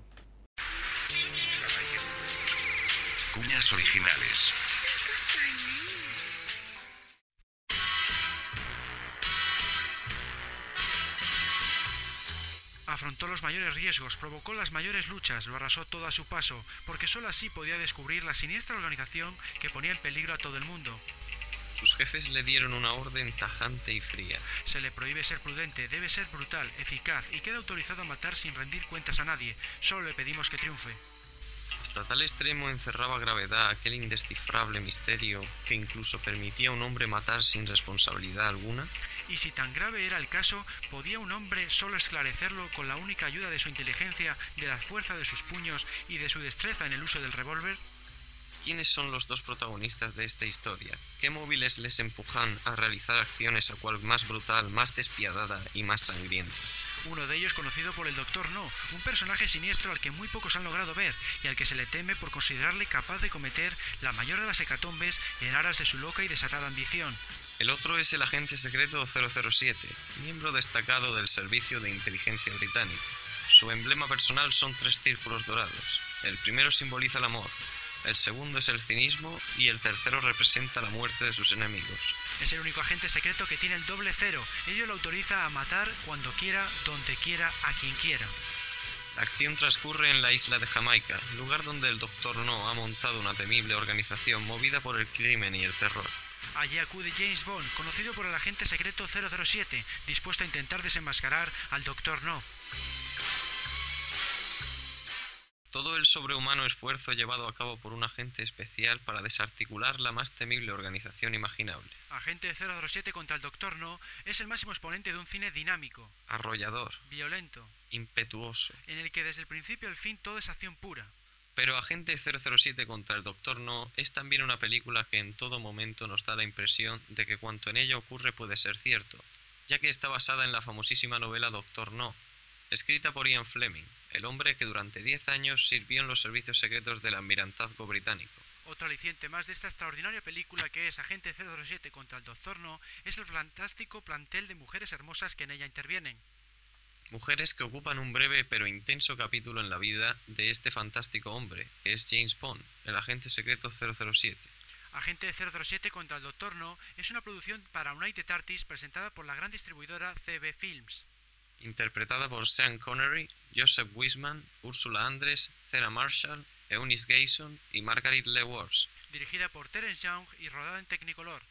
Cuñas originales. Afrontó los mayores riesgos, provocó las mayores luchas, lo arrasó todo a su paso, porque sólo así podía descubrir la siniestra organización que ponía en peligro a todo el mundo. Sus jefes le dieron una orden tajante y fría. Se le prohíbe ser prudente, debe ser brutal, eficaz y queda autorizado a matar sin rendir cuentas a nadie. Solo le pedimos que triunfe. Hasta tal extremo encerraba gravedad aquel indescifrable misterio que incluso permitía a un hombre matar sin responsabilidad alguna. Y si tan grave era el caso, ¿podía un hombre solo esclarecerlo con la única ayuda de su inteligencia, de la fuerza de sus puños y de su destreza en el uso del revólver? ¿Quiénes son los dos protagonistas de esta historia? ¿Qué móviles les empujan a realizar acciones a cual más brutal, más despiadada y más sangrienta? Uno de ellos conocido por el Doctor No, un personaje siniestro al que muy pocos han logrado ver y al que se le teme por considerarle capaz de cometer la mayor de las hecatombes en aras de su loca y desatada ambición. El otro es el agente secreto 007, miembro destacado del Servicio de Inteligencia Británico. Su emblema personal son tres círculos dorados. El primero simboliza el amor, el segundo es el cinismo y el tercero representa la muerte de sus enemigos. Es el único agente secreto que tiene el doble cero. Ello lo autoriza a matar cuando quiera, donde quiera, a quien quiera. La acción transcurre en la isla de Jamaica, lugar donde el Doctor No ha montado una temible organización movida por el crimen y el terror. Allí acude James Bond, conocido por el agente secreto 007, dispuesto a intentar desenmascarar al Doctor No. Todo el sobrehumano esfuerzo llevado a cabo por un agente especial para desarticular la más temible organización imaginable. Agente 007 contra el Doctor No es el máximo exponente de un cine dinámico, arrollador, violento, impetuoso, en el que desde el principio al fin todo es acción pura. Pero Agente 007 contra el Doctor No es también una película que en todo momento nos da la impresión de que cuanto en ella ocurre puede ser cierto, ya que está basada en la famosísima novela Doctor No, escrita por Ian Fleming, el hombre que durante 10 años sirvió en los servicios secretos del almirantazgo británico. Otro aliciente más de esta extraordinaria película que es Agente 007 contra el Doctor No es el fantástico plantel de mujeres hermosas que en ella intervienen. Mujeres que ocupan un breve pero intenso capítulo en la vida de este fantástico hombre, que es James Bond, el agente secreto 007. Agente 007 contra el Doctor No es una producción para United Artists presentada por la gran distribuidora CB Films. Interpretada por Sean Connery, Joseph Wiseman, Ursula Andress, Sarah Marshall, Eunice Gayson y Margaret LeWars. Dirigida por Terence Young y rodada en Technicolor.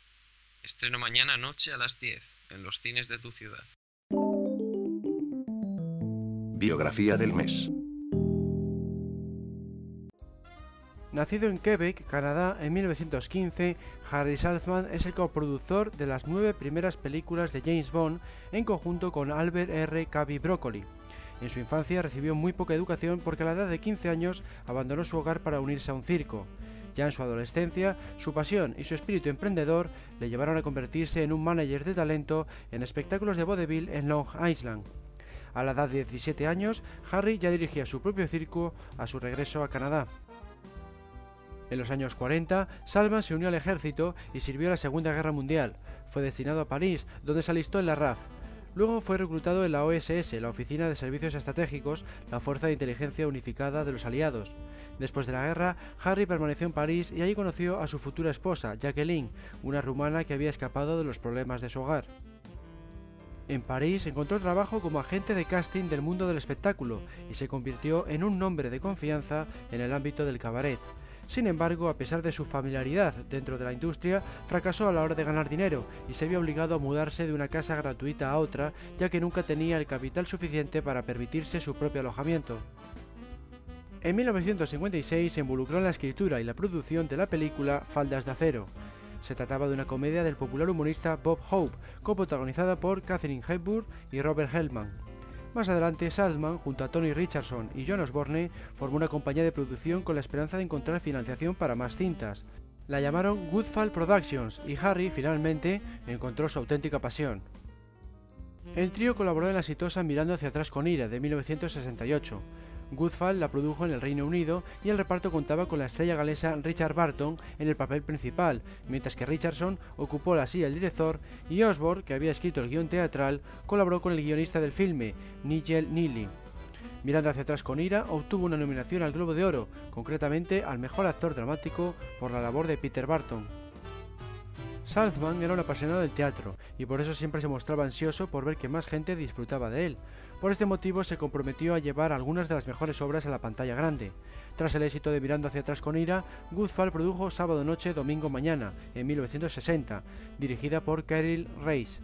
Estreno mañana noche a las 10, en los cines de tu ciudad. Biografía del mes. Nacido en Quebec, Canadá, en 1915, Harry Saltzman es el coproductor de las nueve primeras películas de James Bond en conjunto con Albert R. Caby Broccoli. En su infancia recibió muy poca educación porque a la edad de 15 años abandonó su hogar para unirse a un circo. Ya en su adolescencia, su pasión y su espíritu emprendedor le llevaron a convertirse en un manager de talento en espectáculos de vodevil en Long Island. A la edad de 17 años, Harry ya dirigía su propio circo a su regreso a Canadá. En los años 40, Salman se unió al ejército y sirvió en la Segunda Guerra Mundial. Fue destinado a París, donde se alistó en la RAF. Luego fue reclutado en la OSS, la Oficina de Servicios Estratégicos, la Fuerza de Inteligencia Unificada de los Aliados. Después de la guerra, Harry permaneció en París y allí conoció a su futura esposa, Jacqueline, una rumana que había escapado de los problemas de su hogar. En París encontró trabajo como agente de casting del mundo del espectáculo y se convirtió en un nombre de confianza en el ámbito del cabaret. Sin embargo, a pesar de su familiaridad dentro de la industria, fracasó a la hora de ganar dinero y se vio obligado a mudarse de una casa gratuita a otra, ya que nunca tenía el capital suficiente para permitirse su propio alojamiento. En 1956 se involucró en la escritura y la producción de la película Faldas de Acero. Se trataba de una comedia del popular humorista Bob Hope, coprotagonizada por Catherine Hepburn y Robert Hellman. Más adelante, Saltman, junto a Tony Richardson y John Osborne, formó una compañía de producción con la esperanza de encontrar financiación para más cintas. La llamaron Goodfall Productions y Harry finalmente encontró su auténtica pasión. El trío colaboró en la exitosa Mirando hacia atrás con ira de 1968. Goodfall la produjo en el Reino Unido y el reparto contaba con la estrella galesa Richard Barton en el papel principal, mientras que Richardson ocupó la silla del director y Osborne, que había escrito el guion teatral, colaboró con el guionista del filme, Nigel Neely. Mirando hacia atrás con ira, obtuvo una nominación al Globo de Oro, concretamente al mejor actor dramático por la labor de Peter Barton. Salzman era un apasionado del teatro y por eso siempre se mostraba ansioso por ver que más gente disfrutaba de él. Por este motivo se comprometió a llevar algunas de las mejores obras a la pantalla grande. Tras el éxito de Mirando hacia atrás con ira, Goodfall produjo Sábado Noche, Domingo Mañana, en 1960, dirigida por Carol Reis.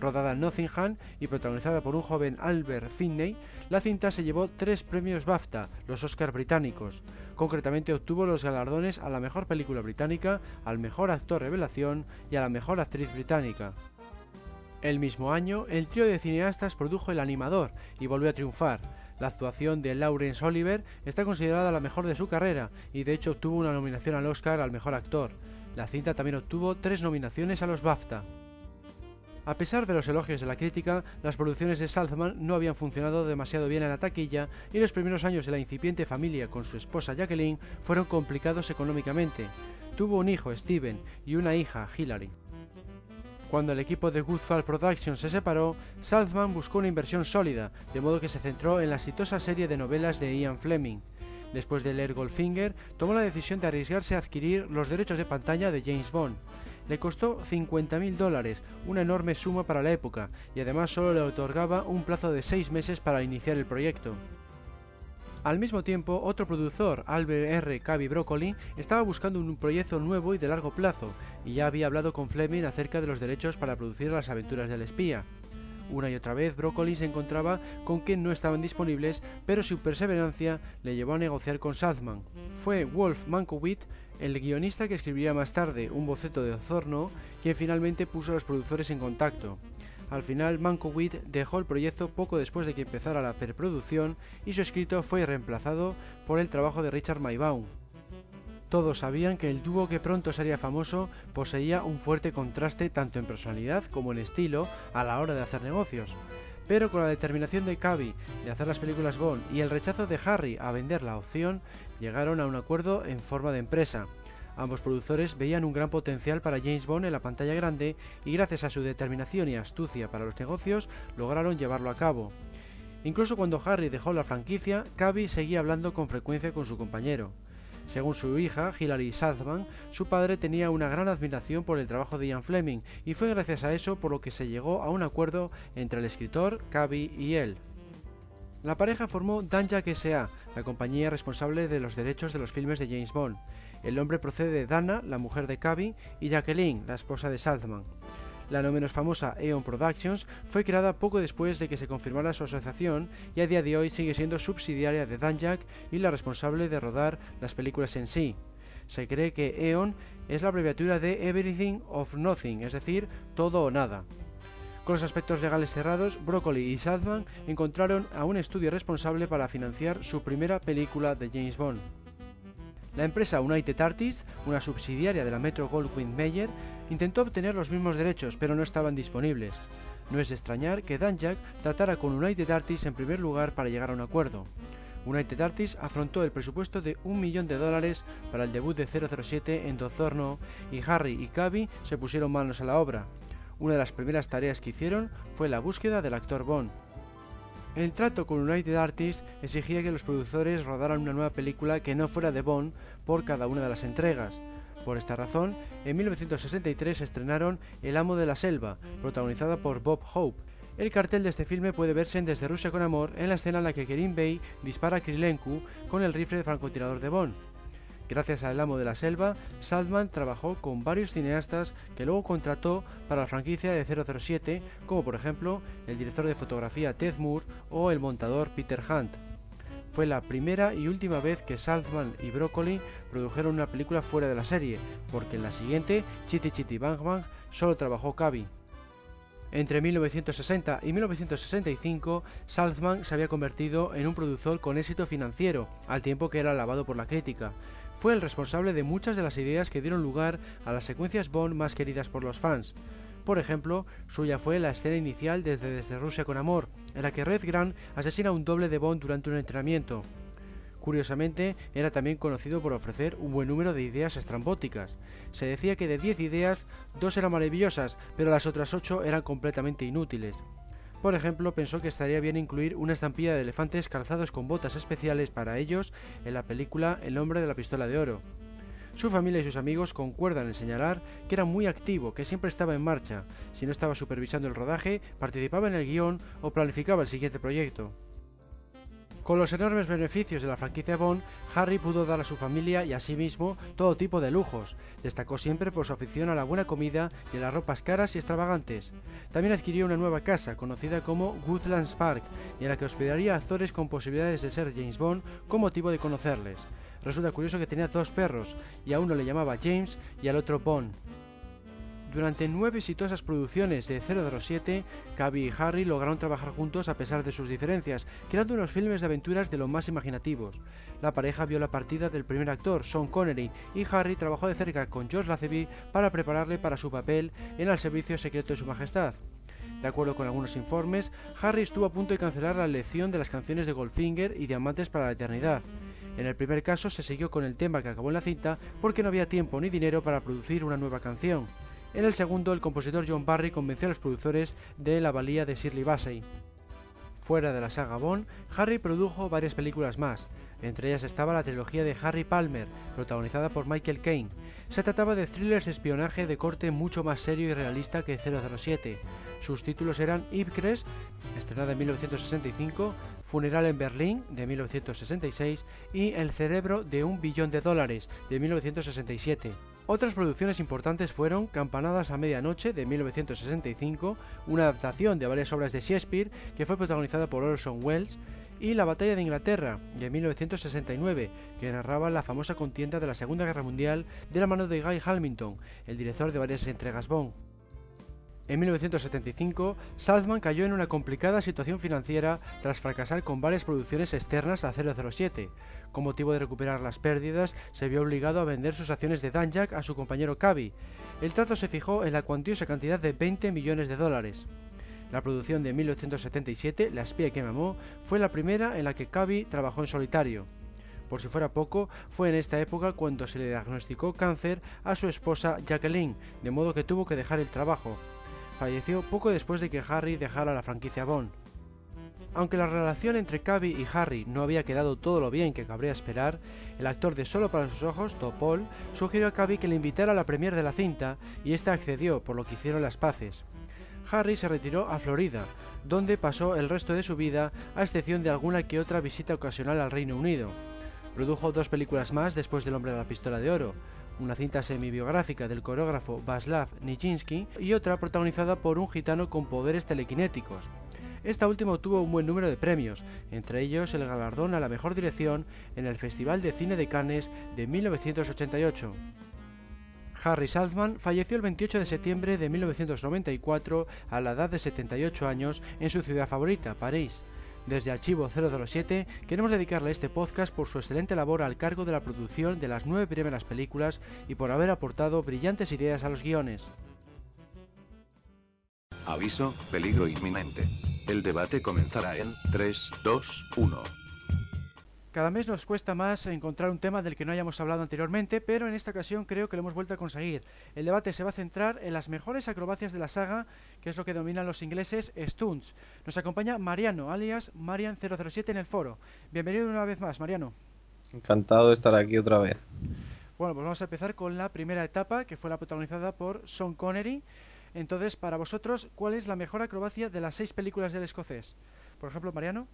Rodada en Nottingham y protagonizada por un joven Albert Finney, la cinta se llevó tres premios BAFTA, los Oscars británicos. Concretamente obtuvo los galardones a la mejor película británica, al mejor actor revelación y a la mejor actriz británica. El mismo año, el trío de cineastas produjo El Animador y volvió a triunfar. La actuación de Laurence Oliver está considerada la mejor de su carrera y de hecho obtuvo una nominación al Oscar al mejor actor. La cinta también obtuvo tres nominaciones a los BAFTA. A pesar de los elogios de la crítica, las producciones de Salzman no habían funcionado demasiado bien en la taquilla y los primeros años de la incipiente familia con su esposa Jacqueline fueron complicados económicamente. Tuvo un hijo, Steven, y una hija, Hilary. Cuando el equipo de Goodfall Productions se separó, Salzman buscó una inversión sólida, de modo que se centró en la exitosa serie de novelas de Ian Fleming. Después de leer Goldfinger, tomó la decisión de arriesgarse a adquirir los derechos de pantalla de James Bond. Le costó 50.000 dólares, una enorme suma para la época, y además solo le otorgaba un plazo de seis meses para iniciar el proyecto. Al mismo tiempo, otro productor, Albert R. Caby Broccoli, estaba buscando un proyecto nuevo y de largo plazo, y ya había hablado con Fleming acerca de los derechos para producir las aventuras del espía. Una y otra vez Broccoli se encontraba con que no estaban disponibles, pero su perseverancia le llevó a negociar con Salzman. Fue Wolf Mankiewicz, el guionista que escribiría más tarde un boceto de Osorno, quien finalmente puso a los productores en contacto. Al final, Mankiewicz dejó el proyecto poco después de que empezara la preproducción y su escrito fue reemplazado por el trabajo de Richard Maybaum. Todos sabían que el dúo que pronto sería famoso poseía un fuerte contraste tanto en personalidad como en estilo a la hora de hacer negocios. Pero con la determinación de Cavi de hacer las películas Bond y el rechazo de Harry a vender la opción, llegaron a un acuerdo en forma de empresa. Ambos productores veían un gran potencial para James Bond en la pantalla grande y gracias a su determinación y astucia para los negocios lograron llevarlo a cabo. Incluso cuando Harry dejó la franquicia, Cavi seguía hablando con frecuencia con su compañero. Según su hija, Hilary Saltzman, su padre tenía una gran admiración por el trabajo de Ian Fleming y fue gracias a eso por lo que se llegó a un acuerdo entre el escritor, Cavi y él. La pareja formó Danjak S.A., la compañía responsable de los derechos de los filmes de James Bond. El nombre procede de Dana, la mujer de Cavi, y Jacqueline, la esposa de Saltzman. La no menos famosa Eon Productions fue creada poco después de que se confirmara su asociación y a día de hoy sigue siendo subsidiaria de Danjak y la responsable de rodar las películas en sí. Se cree que Eon es la abreviatura de Everything of Nothing, es decir, todo o nada. Con los aspectos legales cerrados, Broccoli y Saltzman encontraron a un estudio responsable para financiar su primera película de James Bond. La empresa United Artists, una subsidiaria de la Metro Goldwyn Mayer, intentó obtener los mismos derechos, pero no estaban disponibles. No es de extrañar que Danjak tratara con United Artists en primer lugar para llegar a un acuerdo. United Artists afrontó el presupuesto de un millón de dólares para el debut de 007 en Dozorno y Harry y Cavi se pusieron manos a la obra. Una de las primeras tareas que hicieron fue la búsqueda del actor Bond. El trato con United Artists exigía que los productores rodaran una nueva película que no fuera de Bond por cada una de las entregas. Por esta razón, en 1963 estrenaron El amo de la selva, protagonizada por Bob Hope. El cartel de este filme puede verse en Desde Rusia con Amor en la escena en la que Kerim Bey dispara a Krilenku con el rifle de francotirador de Bond. Gracias al amo de la selva, Saltman trabajó con varios cineastas que luego contrató para la franquicia de 007, como por ejemplo el director de fotografía Ted Moore o el montador Peter Hunt. Fue la primera y última vez que Saltman y Broccoli produjeron una película fuera de la serie, porque en la siguiente, Chitty Chitty Bang Bang, solo trabajó Cavi. Entre 1960 y 1965, Saltzman se había convertido en un productor con éxito financiero, al tiempo que era alabado por la crítica. Fue el responsable de muchas de las ideas que dieron lugar a las secuencias Bond más queridas por los fans. Por ejemplo, suya fue la escena inicial desde Desde Rusia con Amor, en la que Red Grant asesina a un doble de Bond durante un entrenamiento. Curiosamente, era también conocido por ofrecer un buen número de ideas estrambóticas. Se decía que de 10 ideas, dos eran maravillosas, pero las otras 8 eran completamente inútiles. Por ejemplo, pensó que estaría bien incluir una estampilla de elefantes calzados con botas especiales para ellos en la película El hombre de la pistola de oro. Su familia y sus amigos concuerdan en señalar que era muy activo, que siempre estaba en marcha. Si no estaba supervisando el rodaje, participaba en el guion o planificaba el siguiente proyecto. Con los enormes beneficios de la franquicia Bond, Harry pudo dar a su familia y a sí mismo todo tipo de lujos. Destacó siempre por su afición a la buena comida y a las ropas caras y extravagantes. También adquirió una nueva casa, conocida como Woodlands Park, y en la que hospedaría a actores con posibilidades de ser James Bond con motivo de conocerles. Resulta curioso que tenía dos perros, y a uno le llamaba James y al otro Bond. Durante nueve exitosas producciones de 007, Cavi y Harry lograron trabajar juntos a pesar de sus diferencias, creando unos filmes de aventuras de lo más imaginativos. La pareja vio la partida del primer actor, Sean Connery, y Harry trabajó de cerca con George Lazenby para prepararle para su papel en El Servicio Secreto de Su Majestad. De acuerdo con algunos informes, Harry estuvo a punto de cancelar la elección de las canciones de Goldfinger y Diamantes para la Eternidad. En el primer caso se siguió con el tema que acabó en la cinta porque no había tiempo ni dinero para producir una nueva canción. En el segundo, el compositor John Barry convenció a los productores de La Valía de Shirley Bassey. Fuera de la saga Bond, Harry produjo varias películas más. Entre ellas estaba la trilogía de Harry Palmer, protagonizada por Michael Caine. Se trataba de thrillers de espionaje de corte mucho más serio y realista que 007. Sus títulos eran Ipcres, estrenada en 1965, Funeral en Berlín, de 1966, y El cerebro de un billón de dólares, de 1967. Otras producciones importantes fueron Campanadas a Medianoche de 1965, una adaptación de varias obras de Shakespeare que fue protagonizada por Orson Welles, y La Batalla de Inglaterra de 1969, que narraba la famosa contienda de la Segunda Guerra Mundial de la mano de Guy Hamilton, el director de varias entregas Bond. En 1975, Salzman cayó en una complicada situación financiera tras fracasar con varias producciones externas a 007. Con motivo de recuperar las pérdidas, se vio obligado a vender sus acciones de Danjak a su compañero Cavi. El trato se fijó en la cuantiosa cantidad de 20 millones de dólares. La producción de 1977, La espía que me amó, fue la primera en la que Cavi trabajó en solitario. Por si fuera poco, fue en esta época cuando se le diagnosticó cáncer a su esposa Jacqueline, de modo que tuvo que dejar el trabajo falleció poco después de que Harry dejara la franquicia Bond. Aunque la relación entre Cavi y Harry no había quedado todo lo bien que cabría esperar, el actor de Solo para sus ojos, Topol, sugirió a Cavi que le invitara a la premier de la cinta y ésta accedió, por lo que hicieron las paces. Harry se retiró a Florida, donde pasó el resto de su vida, a excepción de alguna que otra visita ocasional al Reino Unido. Produjo dos películas más después del Hombre de la Pistola de Oro, una cinta semi-biográfica del coreógrafo Vaslav Nijinsky y otra protagonizada por un gitano con poderes telequinéticos. Esta última obtuvo un buen número de premios, entre ellos el galardón a la mejor dirección en el Festival de Cine de Cannes de 1988. Harry Saltzman falleció el 28 de septiembre de 1994 a la edad de 78 años en su ciudad favorita, París. Desde Archivo 007 queremos dedicarle este podcast por su excelente labor al cargo de la producción de las nueve primeras películas y por haber aportado brillantes ideas a los guiones. Aviso, peligro inminente. El debate comenzará en 3, 2, 1. Cada mes nos cuesta más encontrar un tema del que no hayamos hablado anteriormente, pero en esta ocasión creo que lo hemos vuelto a conseguir. El debate se va a centrar en las mejores acrobacias de la saga, que es lo que denominan los ingleses stunts. Nos acompaña Mariano, alias Marian007 en el foro. Bienvenido una vez más, Mariano. Encantado de estar aquí otra vez. Bueno, pues vamos a empezar con la primera etapa, que fue la protagonizada por Sean Connery. Entonces, para vosotros, ¿cuál es la mejor acrobacia de las seis películas del escocés? Por ejemplo, Mariano.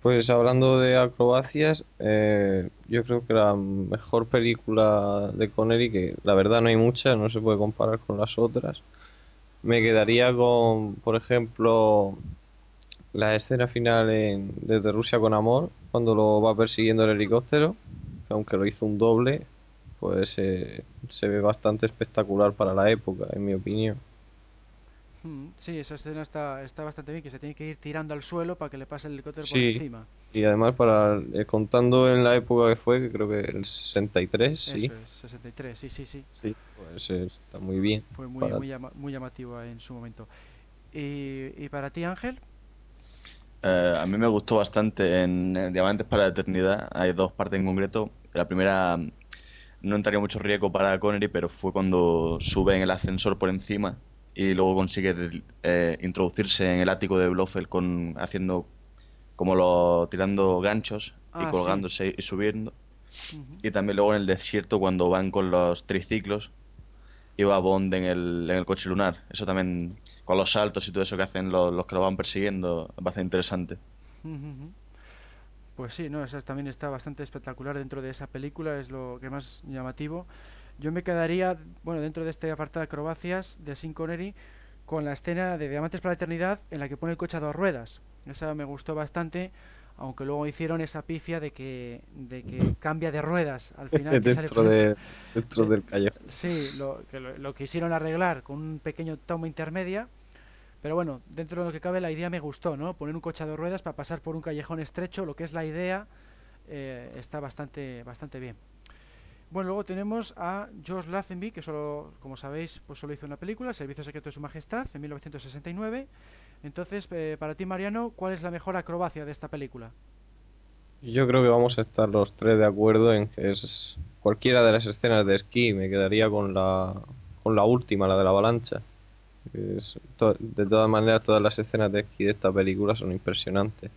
Pues hablando de acrobacias, eh, yo creo que la mejor película de Connery, que la verdad no hay muchas, no se puede comparar con las otras, me quedaría con, por ejemplo, la escena final en Desde Rusia con Amor, cuando lo va persiguiendo el helicóptero, que aunque lo hizo un doble, pues eh, se ve bastante espectacular para la época, en mi opinión. Mm, Sí, esa escena está, está bastante bien, que se tiene que ir tirando al suelo para que le pase el helicóptero por Sí. encima. Y además, para eh, contando en la época que fue, que creo que el 63, sí, Eso es, 63, sí, sí, sí. sí, pues eh, está muy bien. Fue muy, para- muy, llama- muy llamativo en su momento. ¿Y, y para ti, Ángel? Eh, a mí me gustó bastante en, Diamantes para la Eternidad. Hay dos partes en concreto. La primera mm, no entraría mucho riesgo para Connery, pero fue cuando sube en el ascensor por encima y luego consigue eh, introducirse en el ático de Blofeld con, haciendo como lo tirando ganchos Ah, y sí. colgándose y subiendo. Y también luego en el desierto cuando van con los triciclos y va Bond en el, en el coche lunar. Eso también, con los saltos y todo eso que hacen los, los que lo van persiguiendo, es bastante interesante. Pues sí, no, esa también está bastante espectacular dentro de esa película, es lo que más llamativo. Yo me quedaría, bueno, dentro de este apartado de acrobacias de Sin Connery, con la escena de Diamantes para la Eternidad en la que pone el coche a dos ruedas. Esa me gustó bastante, aunque luego hicieron esa pifia de que, de que [LAUGHS] cambia de ruedas al final. dentro, de, dentro del callejón. Sí, lo, que lo, lo quisieron arreglar con un pequeño toma intermedia. Pero bueno, dentro de lo que cabe la idea me gustó, ¿no? Poner un coche a dos ruedas para pasar por un callejón estrecho, lo que es la idea, eh, está bastante, bastante bien. Bueno, luego tenemos a George Lazenby, que solo, como sabéis, pues solo hizo una película, El Servicio Secreto de Su Majestad, en 1969. Entonces, eh, para ti, Mariano, ¿cuál es la mejor acrobacia de esta película? Yo creo que vamos a estar los tres de acuerdo en que es cualquiera de las escenas de esquí. Me quedaría con la, con la última, la de la avalancha. Que es to- de todas maneras, todas las escenas de esquí de esta película son impresionantes.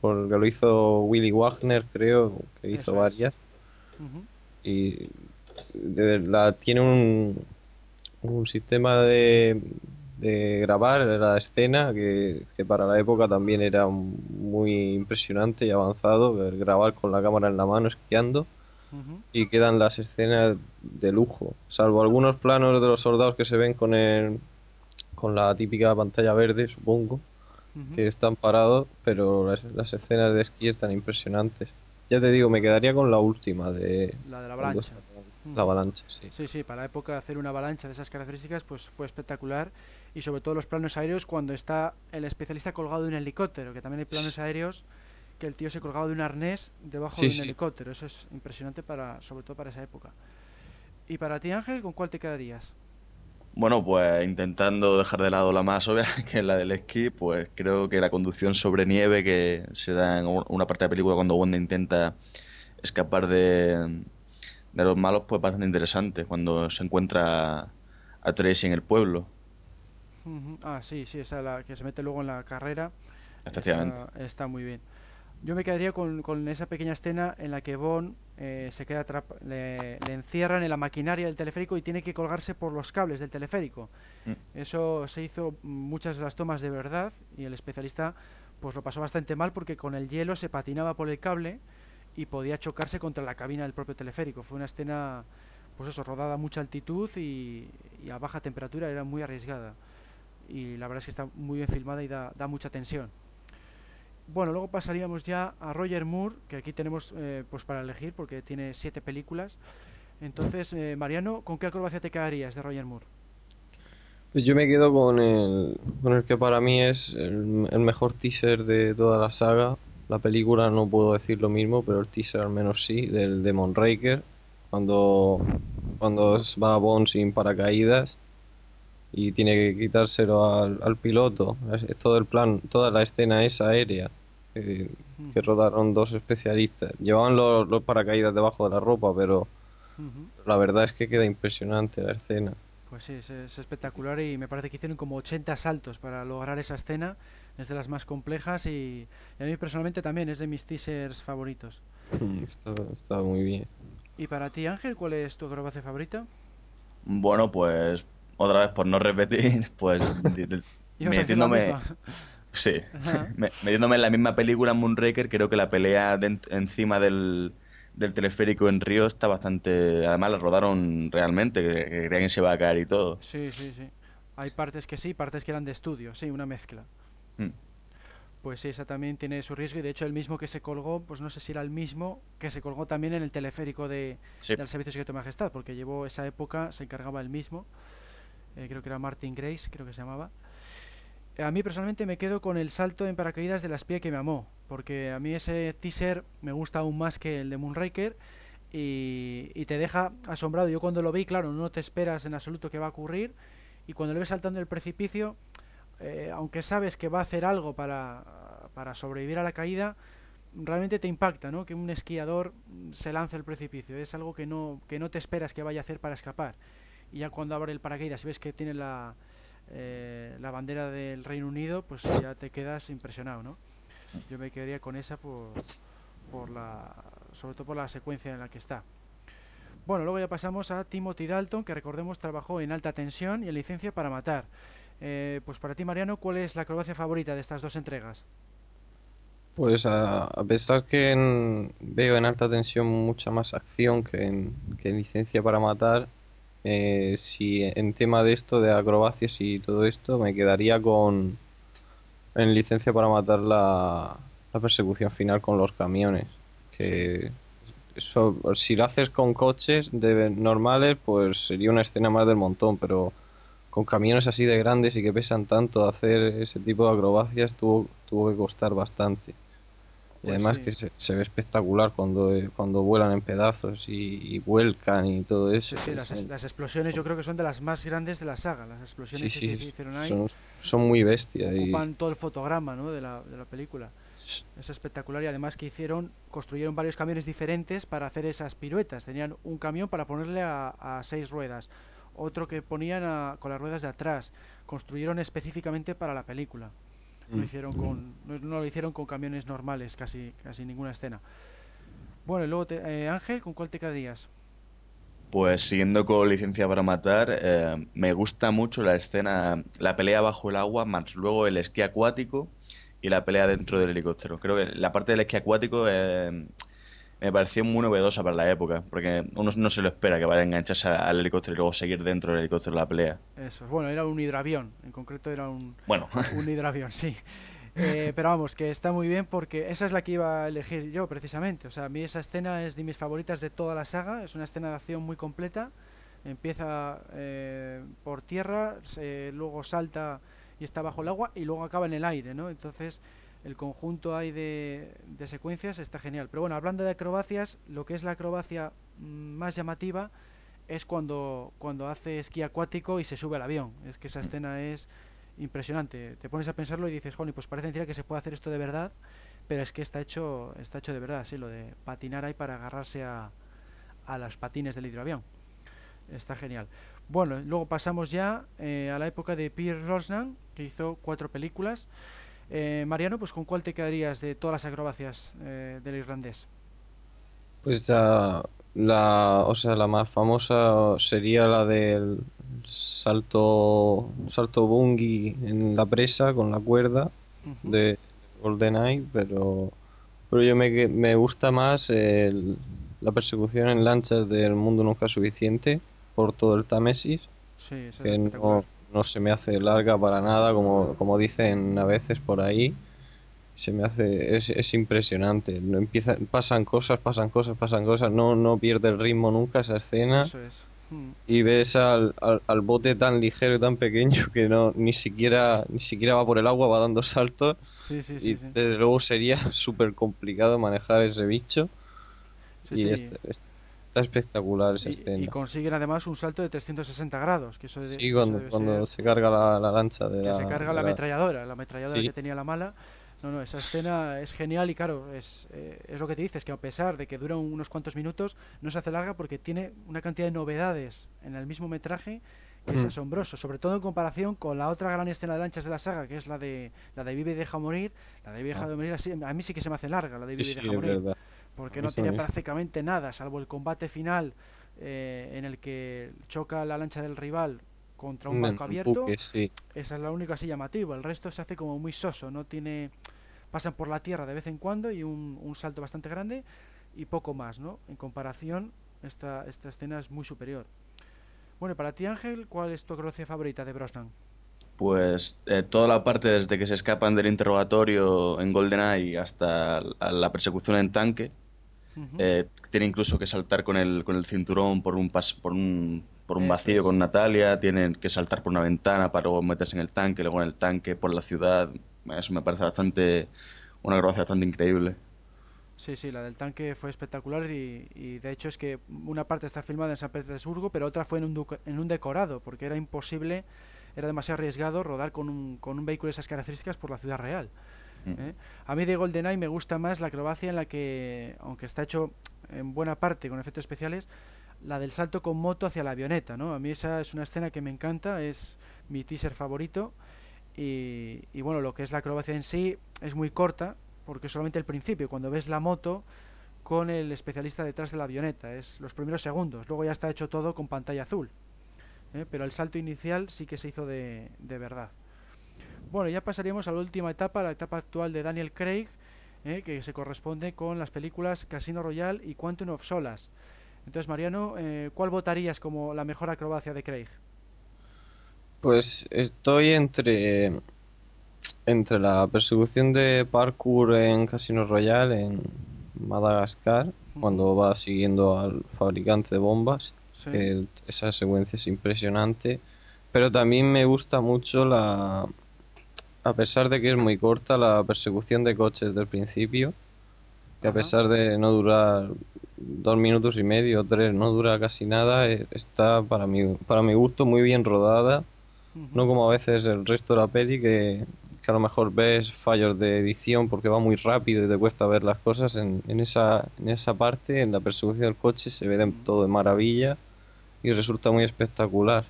Porque lo hizo Willy Wagner, creo, que hizo Eso varias. Ujú. Y de verdad tiene un, un sistema de, de grabar la escena que, que para la época también era muy impresionante y avanzado, el grabar con la cámara en la mano esquiando y quedan las escenas de lujo, salvo algunos planos de los soldados que se ven con el, con la típica pantalla verde, supongo, que están parados, pero las, las escenas de esquí están impresionantes. Ya te digo, me quedaría con la última de La de la avalancha. la avalancha, sí. Sí, sí, para la época hacer una avalancha de esas características pues fue espectacular y sobre todo los planos aéreos cuando está el especialista colgado de un helicóptero, que también hay planos aéreos que el tío se colgaba de un arnés debajo Sí, de un sí. helicóptero, eso es impresionante para sobre todo para esa época. Y para ti Ángel, ¿con cuál te quedarías? Bueno, pues intentando dejar de lado la más obvia, [LAUGHS] que es la del esquí, pues creo que la conducción sobre nieve que se da en una parte de la película cuando Wanda intenta escapar de, de los malos, pues bastante interesante cuando se encuentra a Tracy en el pueblo. Ah, sí, sí, esa la que se mete luego en la carrera. Efectivamente. Está, está muy bien. Yo me quedaría con, con esa pequeña escena en la que Bond eh, se queda le, le encierran en la maquinaria del teleférico y tiene que colgarse por los cables del teleférico. Mm. Eso se hizo muchas de las tomas de verdad y el especialista pues lo pasó bastante mal porque con el hielo se patinaba por el cable y podía chocarse contra la cabina del propio teleférico. Fue una escena, pues eso, rodada a mucha altitud y, y a baja temperatura, era muy arriesgada. Y la verdad es que está muy bien filmada y da, da mucha tensión. Bueno, luego pasaríamos ya a Roger Moore, que aquí tenemos eh, pues para elegir porque tiene siete películas. Entonces, eh, Mariano, ¿con qué acrobacia te quedarías de Roger Moore? Pues yo me quedo con el, con el que para mí es el, mejor teaser de toda la saga. La película no puedo decir lo mismo, pero el teaser al menos sí, del de Moonraker, cuando, cuando va Bond sin paracaídas y tiene que quitárselo al, piloto. Es todo el plan, toda la escena es aérea, que, que rodaron dos especialistas. Llevaban los, los paracaídas debajo de la ropa, pero la verdad es que queda impresionante la escena. Pues sí, es, es espectacular y me parece que hicieron como 80 saltos para lograr esa escena. Es de las más complejas y, y a mí personalmente también es de mis teasers favoritos. [LAUGHS] Está, está muy bien. ¿Y para ti, Ángel, cuál es tu acrobacia favorita? Bueno, pues otra vez por no repetir, pues [LAUGHS] di- di- ¿Ibas a decir la metiéndome? Sí, me- metiéndome en la misma película Moonraker, creo que la pelea dent- encima del, del teleférico en Río está bastante, además la rodaron realmente, que, que creían que se iba a caer y todo. Sí, sí, sí. Hay partes que sí, partes que eran de estudio, sí, una mezcla. Mm. Pues sí, esa también tiene su riesgo y de hecho el mismo que se colgó, pues no sé si era el mismo que se colgó también en el teleférico de, Sí. del Servicio Secreto de Majestad, porque llevó esa época, se encargaba el mismo, eh, creo que era Martin Grace, creo que se llamaba. Eh, A mí personalmente me quedo con el salto en paracaídas de la espía que me amó, porque a mí ese teaser me gusta aún más que el de Moonraker y, te deja asombrado. Yo cuando lo vi, claro, no te esperas en absoluto que va a ocurrir y cuando le ves saltando el precipicio, eh, aunque sabes que va a hacer algo para, para sobrevivir a la caída, realmente te impacta, ¿no? Que un esquiador se lance al precipicio. Es algo que no, que no te esperas que vaya a hacer para escapar. Y ya cuando abre el paracaídas ves que tiene la, eh, la bandera del Reino Unido, pues ya te quedas impresionado, ¿no? Yo me quedaría con esa por, por la, sobre todo por la secuencia en la que está. Bueno, luego ya pasamos a Timothy Dalton, que recordemos trabajó en alta tensión y en licencia para matar. Eh, pues para ti, Mariano, ¿cuál es la acrobacia favorita de estas dos entregas? Pues a, pesar que veo en alta tensión mucha más acción que en, que en licencia para matar, eh, si en tema de esto, de acrobacias y todo esto, me quedaría con en licencia para matar la, la persecución final con los camiones. Que eso, si lo haces con coches de normales, pues sería una escena más del montón, pero con camiones así de grandes y que pesan tanto, hacer ese tipo de acrobacias tuvo, tuvo que costar bastante. Y Pues además sí. que se, se ve espectacular cuando, eh, cuando vuelan en pedazos y, y vuelcan y todo eso. Sí, sí, las, Es- las explosiones yo creo que son de las más grandes de la saga. Las explosiones que se hicieron ahí son, son muy bestias. y- ocupan todo el fotograma ¿no? de, la, de la película. Es espectacular y además que hicieron, construyeron varios camiones diferentes para hacer esas piruetas. Tenían un camión para ponerle a, a seis ruedas, otro que ponían a- con las ruedas de atrás. Construyeron específicamente para la película. No, Mm. hicieron con, no, no lo hicieron con camiones normales, casi, casi ninguna escena. Bueno, y luego te- eh, Ángel, ¿con cuál te quedarías? Pues siguiendo con licencia para matar, eh, me gusta mucho la escena, la pelea bajo el agua, más luego el esquí acuático y la pelea dentro del helicóptero. Creo que la parte del esquí acuático eh, me pareció muy novedosa para la época, porque uno no se lo espera que vaya a engancharse al helicóptero y luego seguir dentro del helicóptero la pelea. Eso, bueno, era un hidravión, en concreto era un, Bueno, [LAUGHS] un hidravión, sí. Eh, pero vamos, que está muy bien porque esa es la que iba a elegir yo precisamente. O sea, a mí esa escena es de mis favoritas de toda la saga. Es una escena de acción muy completa. Empieza eh, por tierra, se- luego salta y está bajo el agua y luego acaba en el aire, ¿no? Entonces el conjunto ahí de, secuencias está genial. Pero bueno, hablando de acrobacias, lo que es la acrobacia mm, más llamativa es cuando, cuando hace esquí acuático y se sube al avión. Es que esa escena es impresionante. Te pones a pensarlo y dices, Joni, pues parece mentira que se puede hacer esto de verdad, pero es que está hecho, está hecho de verdad, sí, lo de patinar ahí para agarrarse a, a los patines del hidroavión. Está genial. Bueno, luego pasamos ya eh, a la época de Pierre Rosnan, que hizo cuatro películas. Eh, Mariano, pues ¿con cuál te quedarías de todas las acrobacias eh, del irlandés? Pues ya la, o sea, la más famosa sería la del salto, salto bungy en la presa con la cuerda de GoldenEye, pero, pero yo me, me gusta más el- la persecución en lanchas del mundo nunca suficiente por todo el Támesis, Sí, que no. No se me hace larga para nada, como, como dicen a veces por ahí. Se me hace, es, es impresionante. No empieza, pasan cosas, pasan cosas, pasan cosas. No, no pierde el ritmo nunca esa escena. Eso es. Mm. Y ves al, al, al bote tan ligero y tan pequeño que no ni siquiera ni siquiera va por el agua, va dando saltos. Sí, sí, Y sí. sí. desde luego sería [LAUGHS] súper complicado manejar ese bicho. Y sí. está, está espectacular esa Y- escena. Y, consiguen además un salto de 360 grados, que eso, Sí, eso cuando, debe cuando ser- se carga la, la lancha de que la, se carga la la- ametralladora, la ametralladora Sí. que tenía la mala. No, no, esa escena es genial y claro, es, eh, es lo que te dices, que a pesar de que dura unos cuantos minutos, no se hace larga porque tiene una cantidad de novedades en el mismo metraje que es Mm. asombroso, sobre todo en comparación con la otra gran escena de lanchas de la saga, que es la de la de Vive y deja morir. La de Vive y deja Ah. de morir, así- a mí sí que se me hace larga la de Sí, Vive y sí, deja es morir verdad. Porque no mí tiene también. prácticamente nada, salvo el combate final eh, en el que choca la lancha del rival contra un barco un abierto. buque, sí. Esa es la única así llamativa. El resto se hace como muy soso, no tiene. Pasan por la tierra de vez en cuando y un, un salto bastante grande y poco más, ¿no? En comparación, esta, esta escena es muy superior. Bueno, y para ti, Ángel, ¿cuál es tu acrobacia favorita de Brosnan? Pues eh, toda la parte desde que se escapan del interrogatorio en GoldenEye hasta la persecución en tanque. Eh, tiene incluso que saltar con el, con el cinturón por un, pas- por un, por un vacío es. con Natalia. Tienen que saltar por una ventana para luego meterse en el tanque, luego en el tanque por la ciudad. Eso me parece bastante una acrobacia bastante increíble. Sí, sí, la del tanque fue espectacular y, y de hecho es que una parte está filmada en San Petersburgo, pero otra fue en un, en un decorado, porque era imposible, era demasiado arriesgado rodar con un, con un vehículo de esas características por la ciudad real. Mm. ¿eh? A mí de GoldenEye me gusta más la acrobacia en la que, aunque está hecho en buena parte con efectos especiales, la del salto con moto hacia la avioneta, ¿no? A mí esa es una escena que me encanta, es mi teaser favorito y, y bueno, lo que es la acrobacia en sí es muy corta, porque solamente el principio, cuando ves la moto con el especialista detrás de la avioneta, es los primeros segundos, luego ya está hecho todo con pantalla azul. ¿eh? Pero el salto inicial sí que se hizo de, de verdad. Bueno, ya pasaríamos a la última etapa, la etapa actual de Daniel Craig, ¿eh? que se corresponde con las películas Casino Royale y Quantum of Solace. Entonces, Mariano, eh, ¿cuál votarías como la mejor acrobacia de Craig? Pues estoy entre entre la persecución de parkour en Casino Royale en Madagascar, cuando va siguiendo al fabricante de bombas, Sí. que el- esa secuencia es impresionante, pero también me gusta mucho la a pesar de que es muy corta la persecución de coches del principio, que a pesar de no durar dos minutos y medio o tres, no dura casi nada, eh, está para mi, para mi gusto muy bien rodada. No como a veces el resto de la peli que, que a lo mejor ves fallos de edición porque va muy rápido y te cuesta ver las cosas. En, en esa, en esa parte, en la persecución del coche, se ve de- todo de maravilla y resulta muy espectacular.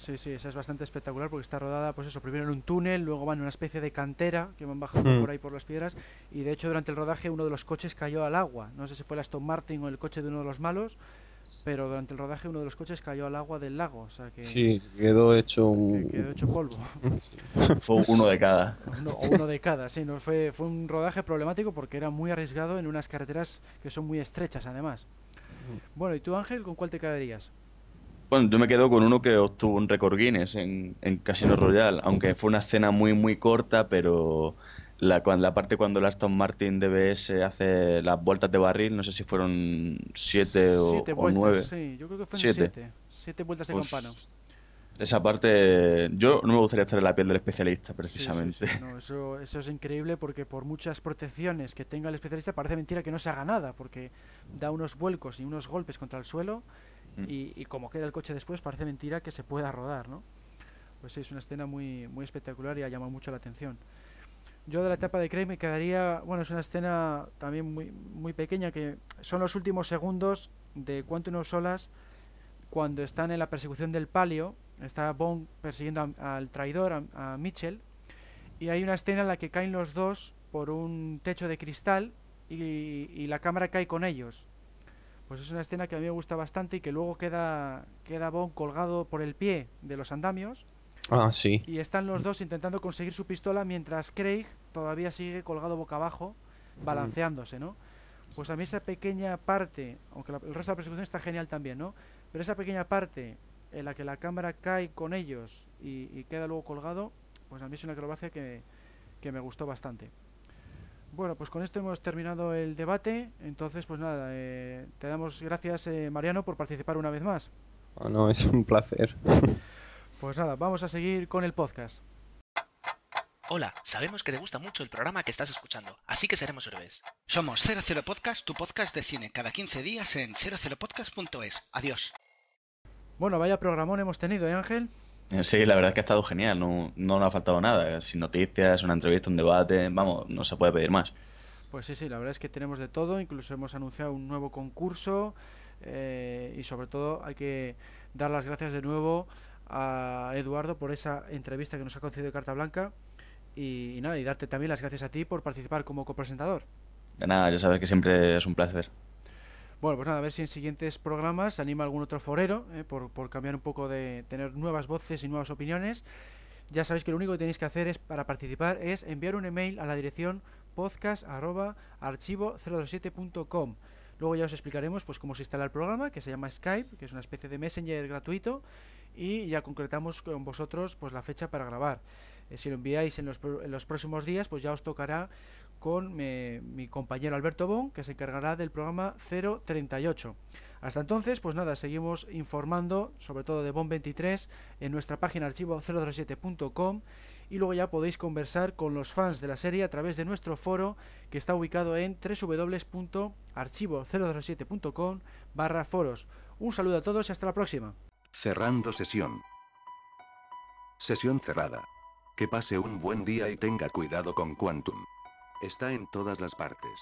Sí, sí, esa es bastante espectacular porque está rodada, pues eso, primero en un túnel, luego van en una especie de cantera que van bajando Mm. por ahí por las piedras y de hecho durante el rodaje uno de los coches cayó al agua. No sé si fue el Aston Martin o el coche de uno de los malos, pero durante el rodaje uno de los coches cayó al agua del lago, o sea que, Sí, quedó hecho que un... quedó hecho polvo. Fue uno de cada. Uno- o uno de cada, sí, no fue, fue un rodaje problemático porque era muy arriesgado en unas carreteras que son muy estrechas además. Bueno, ¿y tú Ángel con cuál te quedarías? Bueno, yo me quedo con uno que obtuvo un récord Guinness en, en Casino Royale, aunque fue una escena muy, muy corta, pero la, la parte cuando el Aston Martin DBS hace las vueltas de barril, no sé si fueron siete o, siete o nueve. sí, yo creo que fueron Siete. siete. Siete vueltas de Pues, campana. Esa parte, yo no me gustaría estar en la piel del especialista, Sí, sí, precisamente. sí, no, eso, eso es increíble porque por muchas protecciones que tenga el especialista parece mentira que no se haga nada porque da unos vuelcos y unos golpes contra el suelo Mm. y, y como queda el coche después parece mentira que se pueda rodar, ¿no? Pues sí, es una escena muy, muy espectacular y ha llamado mucho la atención. Yo de la etapa de Craig me quedaría, bueno, es una escena también muy, muy pequeña que son los últimos segundos de Quantum of Solace cuando están en la persecución del palio, está Bond persiguiendo al traidor, a, a Mitchell, y hay una escena en la que caen los dos por un techo de cristal y la cámara cae con ellos. Pues es una escena que a mí me gusta bastante y que luego queda, queda Bond colgado por el pie de los andamios Ah, sí. y están los dos intentando conseguir su pistola mientras Craig todavía sigue colgado boca abajo, balanceándose, ¿no? Pues a mí esa pequeña parte, aunque la- el resto de la persecución está genial también, ¿no? Pero esa pequeña parte en la que la cámara cae con ellos y, y queda luego colgado, pues a mí es una acrobacia que, que me gustó bastante. Bueno, pues con esto hemos terminado el debate. Entonces, pues nada, eh, te damos gracias, eh, Mariano, por participar una vez más. Ah, no, es un placer. Pues nada, vamos a seguir con el podcast. Hola, sabemos que te gusta mucho el programa que estás escuchando, así que seremos héroes. Somos 00 Podcast, tu podcast de cine, cada 15 días en 00podcast.es. Adiós. Bueno, vaya programón hemos tenido, ¿eh, Ángel? Sí, la verdad es que ha estado genial, no, no nos ha faltado nada. Sin noticias, una entrevista, un debate, vamos, no se puede pedir más. Pues sí, sí, la verdad es que tenemos de todo, incluso hemos anunciado un nuevo concurso eh, y sobre todo hay que dar las gracias de nuevo a Eduardo por esa entrevista que nos ha concedido Carta Blanca y, y nada, y darte también las gracias a ti por participar como copresentador. De nada, ya sabes que siempre es un placer. Bueno, pues nada, a ver si en siguientes programas se anima algún otro forero, eh, por, por cambiar un poco de tener nuevas voces y nuevas opiniones. Ya sabéis que lo único que tenéis que hacer es para participar es enviar un email a la dirección podcast@archivo027.com. Luego ya os explicaremos pues cómo se instala el programa, que se llama Skype, que es una especie de Messenger gratuito, y ya concretamos con vosotros pues la fecha para grabar. Eh, si lo enviáis en los, próximos días, pues ya os tocará con mi compañero Alberto Bon, que se encargará del programa 038. Hasta entonces, pues nada, seguimos informando, sobre todo de Bon 23, en nuestra página archivo 037.com y luego ya podéis conversar con los fans de la serie a través de nuestro foro que está ubicado en www.archivo037.com barra foros. Un saludo a todos y hasta la próxima. Cerrando sesión. Sesión cerrada. Que pase un buen día y tenga cuidado con Quantum. Está en todas las partes.